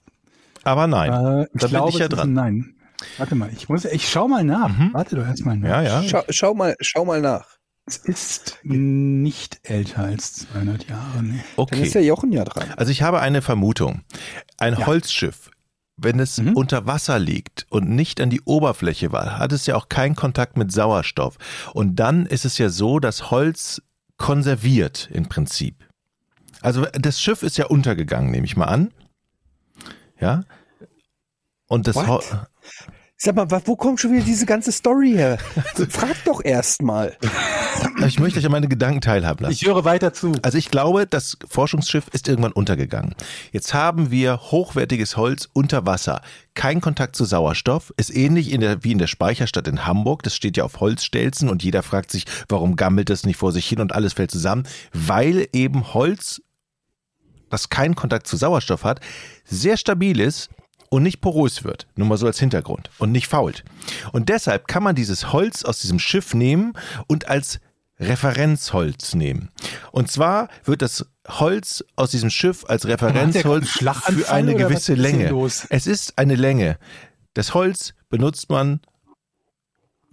Aber nein. Äh, ich da bin glaube, ich ja dran. ein Nein. Warte mal, ich muss, ich schau mal nach. Mhm. Warte doch erstmal nach. Ja, ja. Schau, schau mal, schau mal nach. Es ist nicht älter als 200 Jahre. Nee. Dann ist Okay. der Jochen ja dran. Also ich habe eine Vermutung. Ein Ja. Holzschiff, wenn es Mhm. unter Wasser liegt und nicht an die Oberfläche war, hat es ja auch keinen Kontakt mit Sauerstoff. Und dann ist es ja so, dass Holz konserviert im Prinzip. Also das Schiff ist ja untergegangen, nehme ich mal an. Ja. Und das What? Sag mal, wo kommt schon wieder diese ganze Story her? Frag doch erst mal. ich möchte euch an meine Gedanken teilhaben lassen. Ich höre weiter zu. Also ich glaube, das Forschungsschiff ist irgendwann untergegangen. Jetzt haben wir hochwertiges Holz unter Wasser. Kein Kontakt zu Sauerstoff. Ist ähnlich in der, wie in der Speicherstadt in Hamburg. Das steht ja auf Holzstelzen und jeder fragt sich, warum gammelt das nicht vor sich hin und alles fällt zusammen. Weil eben Holz, das keinen Kontakt zu Sauerstoff hat, sehr stabil ist und nicht porös wird. Nur mal so als Hintergrund. Und nicht fault. Und deshalb kann man dieses Holz aus diesem Schiff nehmen und als Referenzholz nehmen. Und zwar wird das Holz aus diesem Schiff als Referenzholz für eine gewisse Länge. los? Es ist eine Länge. Das Holz benutzt man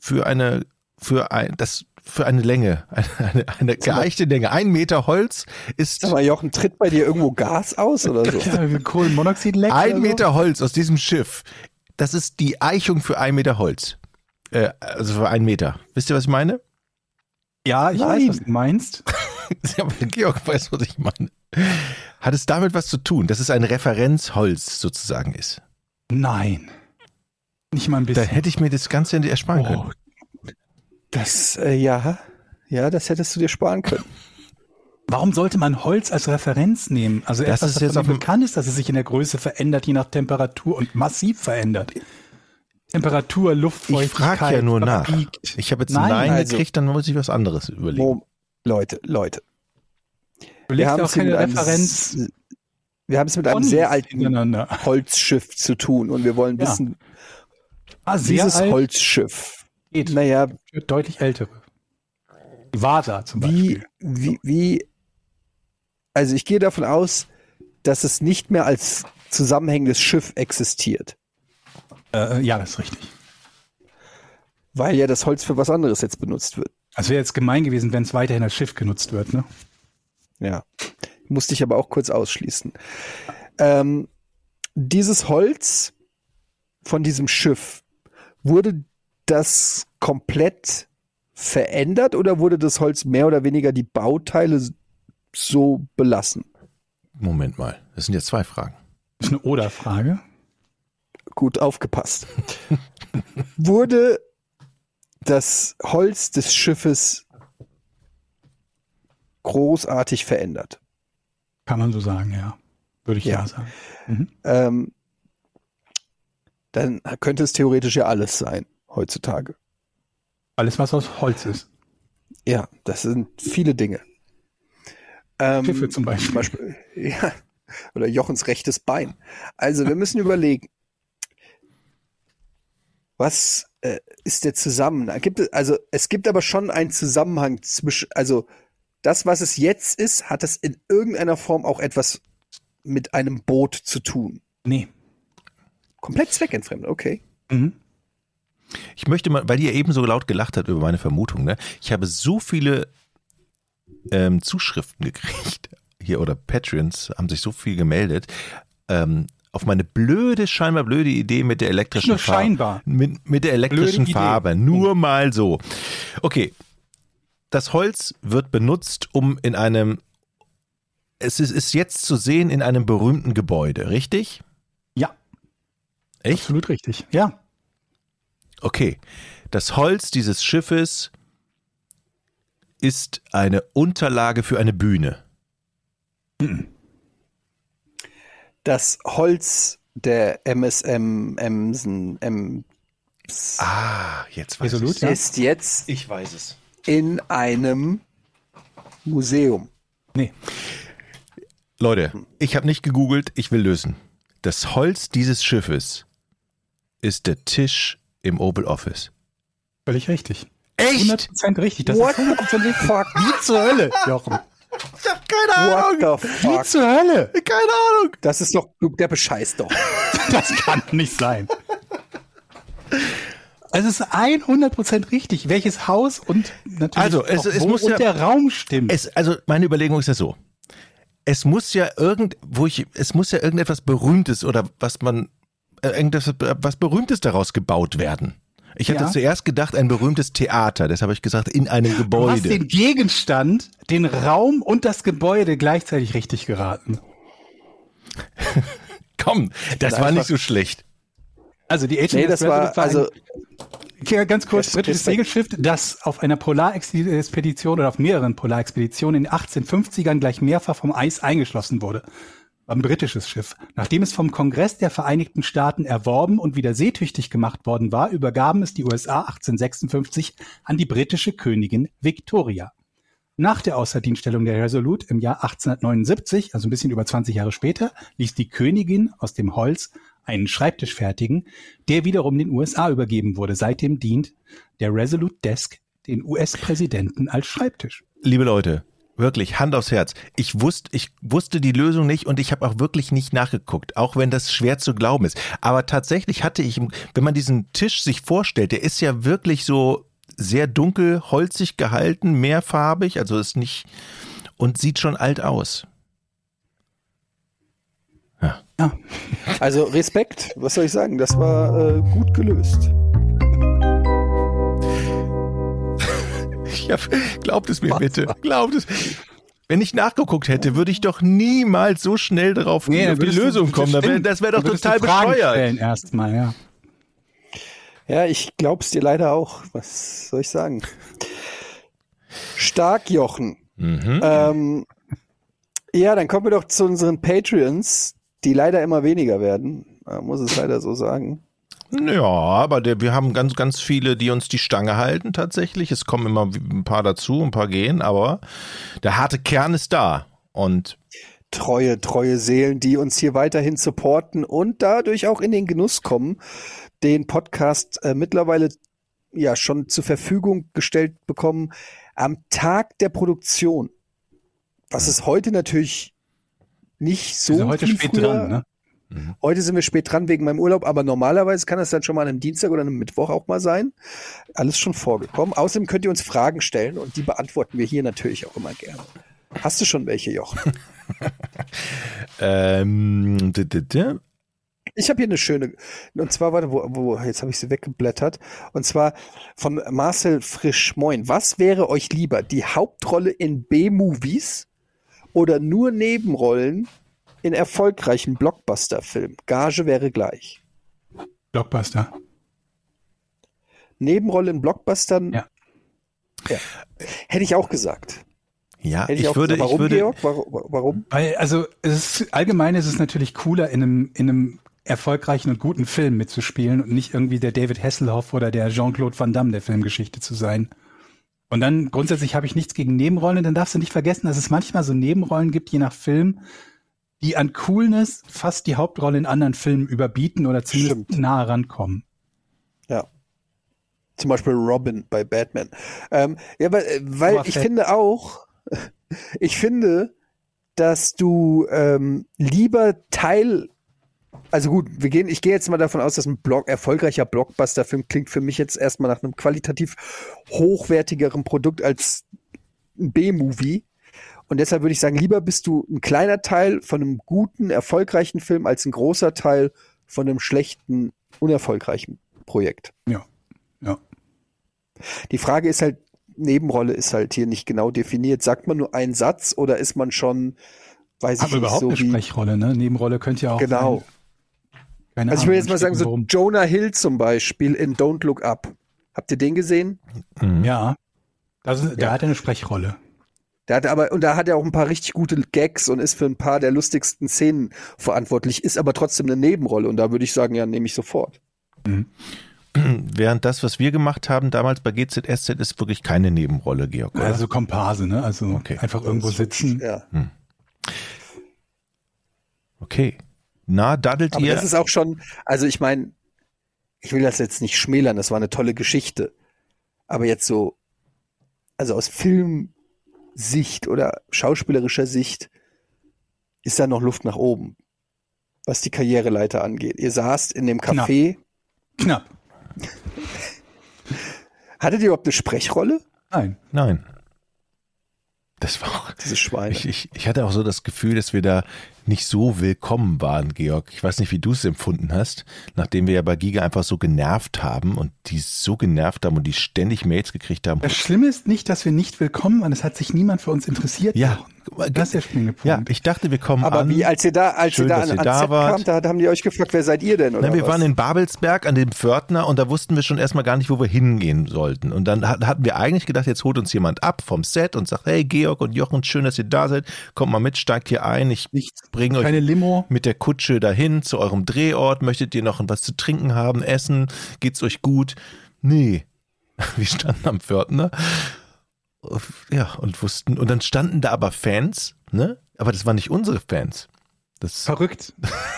für eine, für ein, das, für eine Länge, eine, eine, eine geeichte Länge. Ein Meter Holz ist Sag mal, Jochen, tritt bei dir irgendwo Gas aus oder so? Ja, Kohlenmonoxid leckt ein Meter Holz aus diesem Schiff. Das ist die Eichung für ein Meter Holz. Äh, also für einen Meter. Wisst ihr, was ich meine? So? Ja, ich Nein. weiß, was du meinst. Ja, aber Georg weiß, was ich meine. Hat es damit was zu tun, dass es ein Referenzholz sozusagen ist? Nein. Nicht mal ein Da bisschen. hätte ich mir das Ganze ersparen können. Das, äh, ja, ja, das hättest du dir sparen können. warum sollte man Holz als Referenz nehmen? Also Das etwas, ist jetzt von auf dem dem- bekannt ist, dass es sich in der Größe verändert, je nach Temperatur und massiv verändert. Temperatur, Ich Luftfeuchtigkeit. frage ja nur nach. Ich habe jetzt Nein, Nein, also- gekriegt, dann muss ich was anderes überlegen. Mom Leute, Leute. Du Wir haben ja auch keine mit einem, Referenz s- wir haben es mit einem sehr alten. Holzschiff zu tun und wir wollen Ja. wissen, Ah, sehr dieses alt Holzschiff, geht. naja, deutlich ältere. Die Vasa zum wie, Beispiel. wie, wie, also ich gehe davon aus, dass es nicht mehr als zusammenhängendes Schiff existiert, Äh, ja, das ist richtig. weil ja das Holz für was anderes jetzt benutzt wird. Es wäre jetzt gemein gewesen, wenn es weiterhin als Schiff genutzt wird, ne? Ja, musste ich aber auch kurz ausschließen. Ähm, dieses Holz von diesem Schiff, wurde das komplett verändert oder wurde das Holz mehr oder weniger die Bauteile so belassen? Moment mal, das sind jetzt zwei Fragen. Das ist eine Oder-Frage. Gut aufgepasst. wurde das Holz des Schiffes großartig verändert? Kann man so sagen, ja. Würde ich ja, Ja. sagen. Mhm. ähm, dann könnte es theoretisch ja alles sein heutzutage. Alles, was aus Holz ist. Ja, das sind viele Dinge. Ähm, Schiffe zum Beispiel. Zum Beispiel ja, oder Jochens rechtes Bein. Also wir müssen überlegen, was äh, ist der Zusammenhang? Gibt es, also es gibt aber schon einen Zusammenhang zwischen, also das, was es jetzt ist, hat es in irgendeiner Form auch etwas mit einem Boot zu tun. Nee. Komplett zweckentfremd, okay. Mhm. Ich möchte mal, weil ihr eben so laut gelacht habt über meine Vermutung, ne? Ich habe so viele ähm, Zuschriften gekriegt, hier oder Patreons haben sich so viel gemeldet, ähm, auf meine blöde, scheinbar blöde Idee mit der elektrischen Nur Farbe. scheinbar. Mit, mit der elektrischen Blöde Idee. Farbe. Nur mal so. Okay. Das Holz wird benutzt, um in einem, es ist, ist jetzt zu sehen in einem berühmten Gebäude, richtig? Ja, Echt? absolut richtig. Ja. Okay. Das Holz dieses Schiffes ist eine Unterlage für eine Bühne. Das Holz der MSM Emsen M Ah, jetzt weiß Resolut, ich's. ja. ist jetzt Ich weiß es. in einem Museum. Nee. Leute, ich habe nicht gegoogelt, ich will lösen. Das Holz dieses Schiffes ist der Tisch im Oval Office. Völlig richtig. Echt? 100% richtig. Das What ist 100% the richtig. fuck? Wie zur Hölle, Jochen. Ich hab keine What the Wie fuck? zur Hölle. Keine Ahnung. Das ist doch, der bescheißt doch. Das kann nicht sein. Es ist 100% richtig, welches Haus und natürlich Also, es- auch es wo muss und ja- der Raum stimmt. Es, also meine Überlegung ist ja so. Es muss ja irgend, wo ich, es muss ja irgendetwas Berühmtes oder was man, äh, irgendetwas, was Berühmtes daraus gebaut werden. Ich hatte Ja. zuerst gedacht, ein berühmtes Theater. Das habe ich gesagt, in einem du hast Gebäude. den Gegenstand, den Raum und das Gebäude gleichzeitig richtig geraten. Komm, das war nicht so schlecht. Also die HMS Nee, das war, Resolute also, ein, Okay, ganz kurz, britisches. Segelschiff, das auf einer Polarexpedition oder auf mehreren Polarexpeditionen in den 1850ern gleich mehrfach vom Eis eingeschlossen wurde. Ein britisches Schiff. Nachdem es vom Kongress der Vereinigten Staaten erworben und wieder seetüchtig gemacht worden war, übergaben es die USA 1856 an die britische Königin Victoria. Nach der Außerdienststellung der Resolute im Jahr 1879, also ein bisschen über 20 Jahre später, ließ die Königin aus dem Holz einen Schreibtisch fertigen, der wiederum den USA übergeben wurde. Seitdem dient der Resolute Desk den US-Präsidenten als Schreibtisch. Liebe Leute, wirklich Hand aufs Herz. Ich wusste, ich wusste die Lösung nicht und ich habe auch wirklich nicht nachgeguckt, auch wenn das schwer zu glauben ist. Aber tatsächlich hatte ich, wenn man diesen Tisch sich vorstellt, der ist ja wirklich so sehr dunkel, holzig gehalten, mehrfarbig, also ist nicht und sieht schon alt aus. Ja, also Respekt, was soll ich sagen? Das war äh, gut gelöst. Ich hab, glaubt es mir bitte, glaubt es. Wenn ich nachgeguckt hätte, würde ich doch niemals so schnell darauf auf die würdest du- Lösung kommen. Das wäre wär doch total bescheuert. stellen Erstmal, ja. Ja, ich glaub's dir leider auch. Was soll ich sagen? Stark, Jochen. Mhm. Ähm, ja, dann kommen wir doch zu unseren Patreons, die leider immer weniger werden. Man muss es leider so sagen. Ja, aber der, wir haben ganz, ganz viele, die uns die Stange halten tatsächlich. Es kommen immer ein paar dazu, ein paar gehen, aber der harte Kern ist da. Und Treue, treue Seelen, die uns hier weiterhin supporten und dadurch auch in den Genuss kommen, den Podcast äh, mittlerweile ja schon zur Verfügung gestellt bekommen am Tag der Produktion. Was ist heute natürlich nicht so Wir sind heute viel spät früher. dran, ne? Heute sind wir spät dran wegen meinem Urlaub, aber normalerweise kann das dann schon mal an einem Dienstag oder einem Mittwoch auch mal sein. Alles schon vorgekommen. Außerdem könnt ihr uns Fragen stellen und die beantworten wir hier natürlich auch immer gerne. Hast du schon welche, Jochen? ähm, Ich habe hier eine schöne, und zwar, warte, wo, wo jetzt habe ich sie weggeblättert, und zwar von Marcel Frisch. Moin, was wäre euch lieber, die Hauptrolle in B-Movies oder nur Nebenrollen in erfolgreichen Blockbuster-Filmen? Gage wäre gleich. Blockbuster. Nebenrolle in Blockbustern? Ja. ja. Hätte ich auch gesagt. ja, Hätte ich, ich auch würde, gesagt. ich Warum, würde, Georg? Warum? warum? Weil, also, es ist, allgemein ist es natürlich cooler, in einem, in einem erfolgreichen und guten Film mitzuspielen und nicht irgendwie der David Hasselhoff oder der Jean-Claude Van Damme der Filmgeschichte zu sein. Und dann grundsätzlich habe ich nichts gegen Nebenrollen, dann darfst du nicht vergessen, dass es manchmal so Nebenrollen gibt, je nach Film, die an Coolness fast die Hauptrolle in anderen Filmen überbieten oder zumindest Stimmt. nahe rankommen. Ja. Zum Beispiel Robin bei Batman. Ähm, ja, weil, weil ich fett. finde auch, ich finde, dass du ähm, lieber Teil, also gut, wir gehen, ich gehe jetzt mal davon aus, dass ein Block, erfolgreicher Blockbuster-Film klingt für mich jetzt erstmal nach einem qualitativ hochwertigeren Produkt als ein B-Movie. Und deshalb würde ich sagen, lieber bist du ein kleiner Teil von einem guten, erfolgreichen Film als ein großer Teil von einem schlechten, unerfolgreichen Projekt. Ja. Ja. Die Frage ist halt, Nebenrolle ist halt hier nicht genau definiert. Sagt man nur einen Satz oder ist man schon, weiß ich Aber nicht, überhaupt so eine Sprechrolle, ne? Nebenrolle könnte ja auch. Genau. sein. Keine Also ich will jetzt mal sagen, so warum. Jonah Hill zum Beispiel in Don't Look Up. Habt ihr den gesehen? Mhm. Ja. Das ist, Der Ja. hat eine Sprechrolle. Der hat aber, und da hat er auch ein paar richtig gute Gags und ist für ein paar der lustigsten Szenen verantwortlich, ist aber trotzdem eine Nebenrolle. Und da würde ich sagen, ja, nehme ich sofort. während das, was wir gemacht haben damals bei GZSZ, ist wirklich keine Nebenrolle, Georg. Oder? Also Komparse, ne? Also Okay. einfach irgendwo sitzen. Ja. Okay. Na, daddelt Aber ihr? das ist auch schon, also ich meine, ich will das jetzt nicht schmälern, das war eine tolle Geschichte. Aber jetzt so, also aus Filmsicht oder schauspielerischer Sicht ist da noch Luft nach oben, was die Karriereleiter angeht. Ihr saßt in dem Knapp. Café. Knapp. Hattet ihr überhaupt eine Sprechrolle? Nein. Nein. Das war auch, Diese Schweine. ich, ich, ich hatte auch so das Gefühl, dass wir da nicht so willkommen waren, Georg. Ich weiß nicht, wie du es empfunden hast, nachdem wir ja bei Giga einfach so genervt haben und die so genervt haben und die ständig Mails gekriegt haben. Das Schlimme ist nicht, dass wir nicht willkommen waren. Es hat sich niemand für uns interessiert. Ja, Das ist der springende Punkt. ja, ich dachte, wir kommen Aber an. wie, als ihr da, als Schön, ihr da an, ihr da kamt, da haben die euch gefragt, wer seid ihr denn? Oder Na, wir was? waren in Babelsberg an dem Pförtner und da wussten wir schon erstmal gar nicht, wo wir hingehen sollten. Und dann hat- hatten wir eigentlich gedacht, jetzt holt uns jemand ab vom Set und sagt, hey Georg und Jochen, schön, dass ihr da seid. Kommt mal mit, steigt hier ein. Ich bringe euch Limo. mit der Kutsche dahin zu eurem Drehort. Möchtet ihr noch was zu trinken haben, essen? Geht's euch gut? Nee. Wir standen am Pförtner. Ja, und wussten, und dann standen da aber Fans, ne? Aber das waren nicht unsere Fans. Das, Verrückt,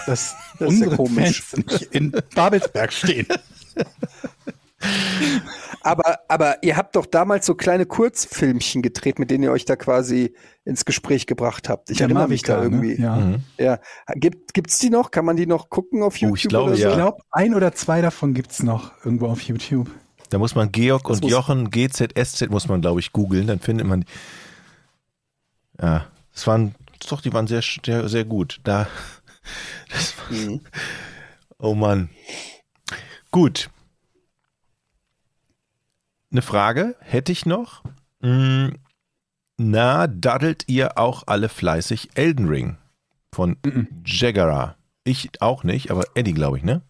dass Das ist ja unsere komisch. Fans nicht in Babelsberg stehen. Aber, aber ihr habt doch damals so kleine Kurzfilmchen gedreht, mit denen ihr euch da quasi ins Gespräch gebracht habt. Ich Der erinnere mich da ne? irgendwie. Ja. Mhm. Ja. Gibt, gibt's die noch? Kann man die noch gucken auf Oh, YouTube ich glaube, oder so? ja. Ich glaube, ein oder zwei davon gibt's noch irgendwo auf YouTube. Da muss man Georg Das und Jochen, GZSZ muss man, glaube ich, googeln, dann findet man. Ja, es waren, doch, die waren sehr, sehr, sehr gut. Da, Mhm. oh Mann. Gut. Eine Frage hätte ich noch. Mm, Na, daddelt ihr auch alle fleißig Elden Ring von Jaggera? Ich auch nicht, aber Eddie, glaube ich, ne?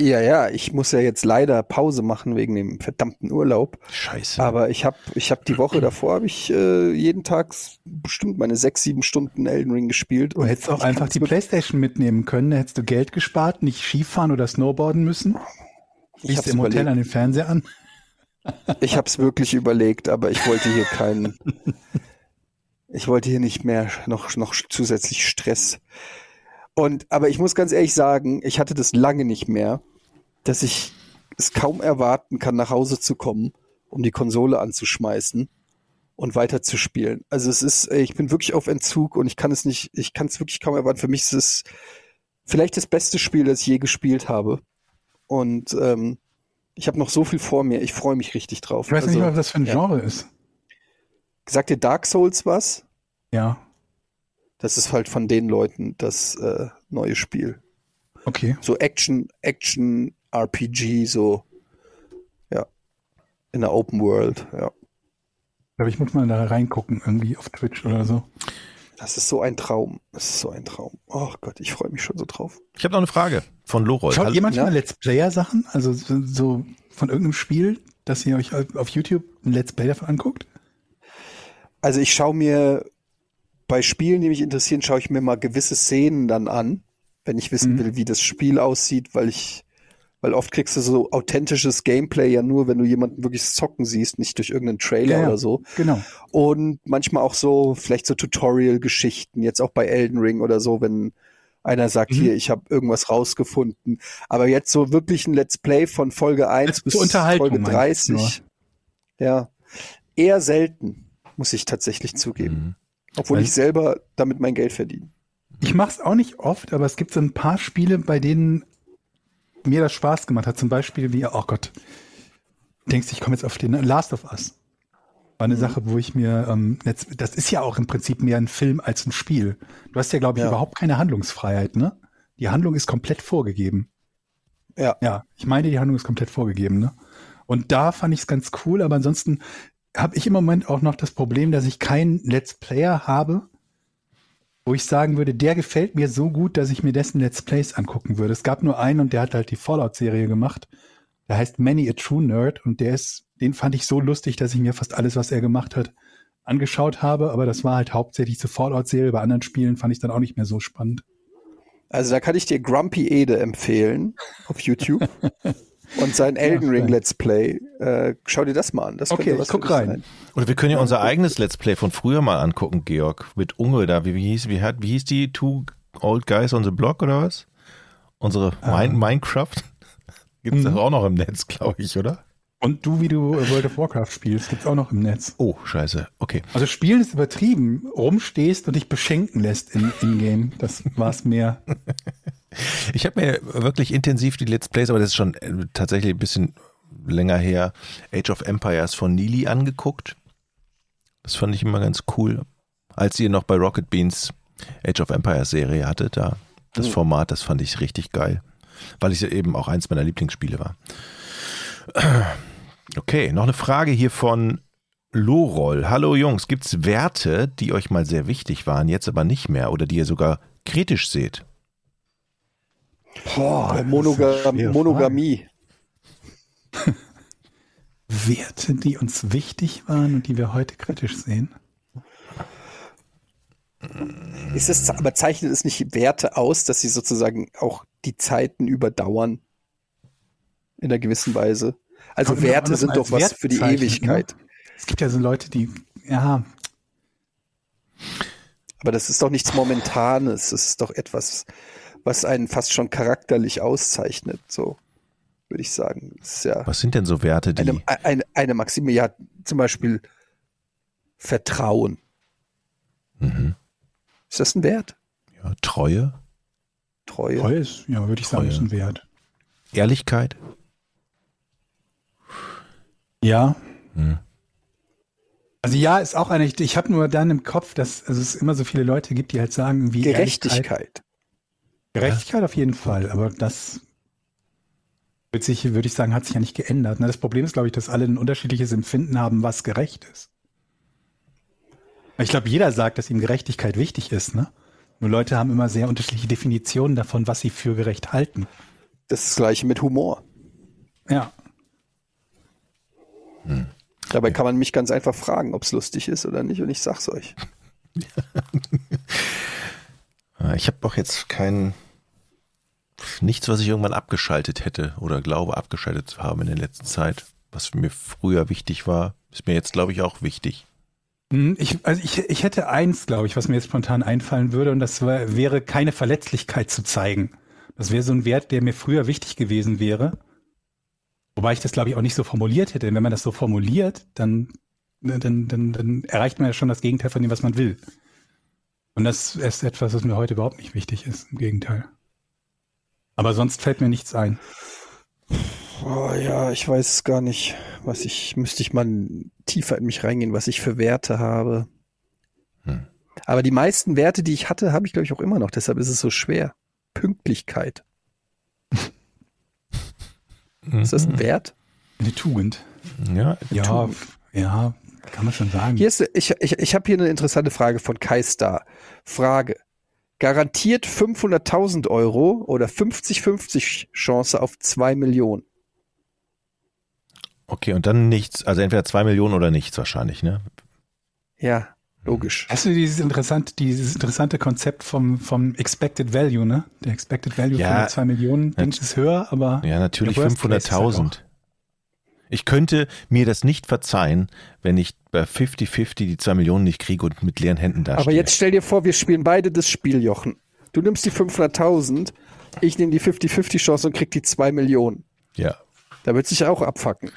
Ja, ja, ich muss ja jetzt leider Pause machen wegen dem verdammten Urlaub. Scheiße. Aber ich habe ich hab die Woche davor habe ich äh, jeden Tag bestimmt meine sechs, sieben Stunden Elden Ring gespielt. Du hättest auch einfach die mit- Playstation mitnehmen können, da hättest du Geld gespart, nicht Skifahren oder Snowboarden müssen. Ich hab's im Hotel überlegt. an den Fernseher an. Ich habe es wirklich überlegt, aber ich wollte hier keinen. ich wollte hier nicht mehr noch, noch zusätzlich Stress. Und, aber ich muss ganz ehrlich sagen, ich hatte das lange nicht mehr, dass ich es kaum erwarten kann, nach Hause zu kommen, um die Konsole anzuschmeißen und weiterzuspielen. Also es ist, ich bin wirklich auf Entzug und ich kann es nicht, ich kann es wirklich kaum erwarten. Für mich ist es vielleicht das beste Spiel, das ich je gespielt habe. Und ähm, ich habe noch so viel vor mir. Ich freue mich richtig drauf. Ich weiß also, nicht was das für ein ja. Genre ist. Sagt dir Dark Souls was? Ja, Das ist halt von den Leuten das äh, neue Spiel. okay. So Action, Action, RPG, so ja. In der Open World, ja. Ich glaube, ich muss mal da reingucken, irgendwie auf Twitch oder so. Das ist so ein Traum. Das ist so ein Traum. Oh Gott, ich freue mich schon so drauf. Ich habe noch eine Frage von Lorold. Schaut Hallo- ihr manchmal ja. Let's Player-Sachen? Also so, so von irgendeinem Spiel, dass ihr euch auf YouTube ein Let's Play davon anguckt? Also ich schaue mir bei Spielen, die mich interessieren, schaue ich mir mal gewisse Szenen dann an, wenn ich wissen Mhm. will, wie das Spiel aussieht, weil ich, weil oft kriegst du so authentisches Gameplay ja nur, wenn du jemanden wirklich zocken siehst, nicht durch irgendeinen Trailer Ja, oder so. Genau. Und manchmal auch so, vielleicht so Tutorial-Geschichten, jetzt auch bei Elden Ring oder so, wenn einer sagt, Mhm. hier, ich habe irgendwas rausgefunden. Aber jetzt so wirklich ein Let's Play von Folge 1 Zur bis Folge meinst du 30. Ja. Eher selten, muss ich tatsächlich zugeben. Mhm. Obwohl Weil- ich selber damit mein Geld verdiene. Ich mache es auch nicht oft, aber es gibt so ein paar Spiele, bei denen mir das Spaß gemacht hat. Zum Beispiel wie, oh Gott, denkst du, ich komme jetzt auf den Last of Us. War eine Sache, wo ich mir, ähm, jetzt, das ist ja auch im Prinzip mehr ein Film als ein Spiel. Du hast ja, glaube ich, Ja. überhaupt keine Handlungsfreiheit, ne? Die Handlung ist komplett vorgegeben. Ja. Ja, ich meine, die Handlung ist komplett vorgegeben, ne? Und da fand ich es ganz cool, aber ansonsten habe ich im Moment auch noch das Problem, dass ich keinen Let's Player habe, wo ich sagen würde, der gefällt mir so gut, dass ich mir dessen Let's Plays angucken würde. Es gab nur einen und der hat halt die Fallout-Serie gemacht. Der heißt Many a True Nerd und der ist, den fand ich so lustig, dass ich mir fast alles, was er gemacht hat, angeschaut habe, aber das war halt hauptsächlich zur Fallout-Serie. Bei anderen Spielen fand ich dann auch nicht mehr so spannend. Also da kann ich dir Grumpy Ede empfehlen auf YouTube. Und sein Elden Ring. Let's Play. Äh, schau dir das mal an. Das Okay, ich was guck rein. sein. Oder wir können ja unser eigenes Let's Play von früher mal angucken, Georg. Mit Unge da. Wie, wie hieß, wie, hat, wie hieß die? Two Old Guys on the Block oder was? Unsere Min Minecraft? Gibt es Mhm. auch noch im Netz, glaube ich, oder? Und du, wie du World of Warcraft spielst, gibt's auch noch im Netz. Oh, scheiße. Okay. Also spielen ist übertrieben, rumstehst und dich beschenken lässt in, in Game. Das war's mehr. Ich habe mir wirklich intensiv die Let's Plays, aber das ist schon äh, tatsächlich ein bisschen länger her, Age of Empires von Neely angeguckt. Das fand ich immer ganz cool. Als ihr noch bei Rocket Beans Age of Empires Serie hatte, da das Format, das fand ich richtig geil. Weil es ja eben auch eins meiner Lieblingsspiele war. Okay, noch eine Frage hier von Lorol. Hallo Jungs, gibt's Werte, die euch mal sehr wichtig waren, jetzt aber nicht mehr oder die ihr sogar kritisch seht? Boah, Monoga Monogamie. Werte, die uns wichtig waren und die wir heute kritisch sehen. Ist es, aber zeichnet es nicht Werte aus, dass sie sozusagen auch die Zeiten überdauern? In einer gewissen Weise. Also Kommt Werte sind doch was Wert für die bezeichnet, Ewigkeit. Es gibt ja so Leute, die, ja, Aber das ist doch nichts Momentanes. Das ist doch etwas, was einen fast schon charakterlich auszeichnet. So würde ich sagen. Ja Was sind denn so Werte, die eine, eine, eine Maxime. Ja, zum Beispiel Vertrauen. mhm. Ist das ein Wert? ja, Treue, Treue. treu ist, ja, würde ich sagen, Treue. ist ein Wert. Ehrlichkeit? Ja. Hm. Also ja, ist auch eine, ich, ich habe nur dann im Kopf, dass also es immer so viele Leute gibt, die halt sagen, wie Gerechtigkeit. Gerechtigkeit auf jeden Fall, aber das wird sich, würde ich sagen, hat sich ja nicht geändert. Ne? Das Problem ist, glaube ich, dass alle ein unterschiedliches Empfinden haben, was gerecht ist. Ich glaube, jeder sagt, dass ihm Gerechtigkeit wichtig ist. Ne? Nur Leute haben immer sehr unterschiedliche Definitionen davon, was sie für gerecht halten. Das ist das gleiche mit Humor. Ja. Dabei kann man mich ganz einfach fragen, ob es lustig ist oder nicht, und ich sag's euch. Ich habe auch jetzt kein nichts, was ich irgendwann abgeschaltet hätte oder glaube abgeschaltet zu haben in der letzten Zeit. Was mir früher wichtig war, ist mir jetzt, glaube ich, auch wichtig. Hm, Ich, also ich, ich hätte eins, glaube ich, was mir jetzt spontan einfallen würde, und das wär, wäre keine Verletzlichkeit zu zeigen. Das wäre so ein Wert, der mir früher wichtig gewesen wäre. Wobei ich das, glaube ich, auch nicht so formuliert hätte. Denn wenn man das so formuliert, dann, dann, dann, dann erreicht man ja schon das Gegenteil von dem, was man will. Und das ist etwas, was mir heute überhaupt nicht wichtig ist. Im Gegenteil. Aber sonst fällt mir nichts ein. Oh, ja, ich weiß gar nicht, was ich, müsste ich mal tiefer in mich reingehen, was ich für Werte habe. Hm. Aber die meisten Werte, die ich hatte, habe ich, glaube ich, auch immer noch. Deshalb ist es so schwer. Pünktlichkeit. Ist das ein Wert? Eine Tugend. Ja, Ja, Tugend. ja, kann man schon sagen. Hier ist, ich, ich, ich habe hier eine interessante Frage von Kai Star. Frage. Garantiert 500.000 Euro oder 50-50 Chance auf 2 Millionen? okay, und dann nichts, also entweder zwei Millionen oder nichts wahrscheinlich, ne? Ja, logisch. Hast du dieses interessante, dieses interessante Konzept vom, vom Expected Value, ne? Der Expected Value Ja. von der 2 Millionen Dings ist höher, aber Ja, natürlich der Worst Case ist halt 500.000. Ich könnte mir das nicht verzeihen, wenn ich bei 50-50 die zwei Millionen nicht kriege und mit leeren Händen dastehe. Aber jetzt stell dir vor, wir spielen beide das Spiel, Jochen. Du nimmst die 500.000, ich nehme die 50-50 Chance und krieg die 2 Millionen. Ja, Da wird sich auch abfacken.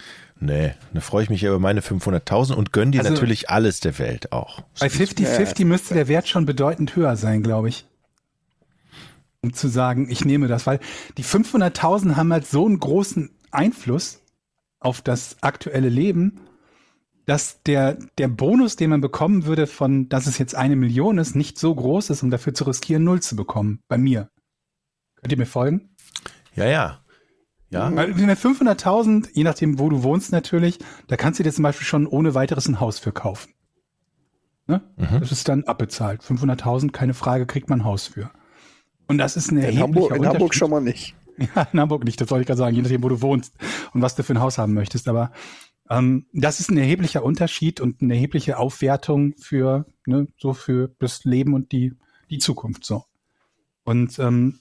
Nee, da freue ich mich ja über meine 500.000 und gönn dir Also- natürlich alles der Welt auch. bei 50-50 müsste der Wert schon bedeutend höher sein, glaube ich. Um zu sagen, ich nehme das, weil die 500.000 haben halt so einen großen Einfluss auf das aktuelle Leben, dass der, der Bonus, den man bekommen würde von, dass es jetzt eine Million ist, nicht so groß ist, um dafür zu riskieren, null zu bekommen. Bei mir. Könnt ihr mir folgen? Ja, ja. Ja, mit 500.000, je nachdem, wo du wohnst natürlich, da kannst du dir zum Beispiel schon ohne weiteres ein Haus für kaufen. Ne? Mhm. Das ist dann abbezahlt. 500.000, keine Frage, kriegt man ein Haus für. Und das ist ein In erheblicher Hamburg, in Hamburg schon mal nicht. Ja, in Hamburg nicht, das wollte ich gerade sagen, je nachdem, wo du wohnst und was du für ein Haus haben möchtest. Aber ähm, das ist ein erheblicher Unterschied und eine erhebliche Aufwertung für, ne, so für das Leben und die, die Zukunft so. Und ähm,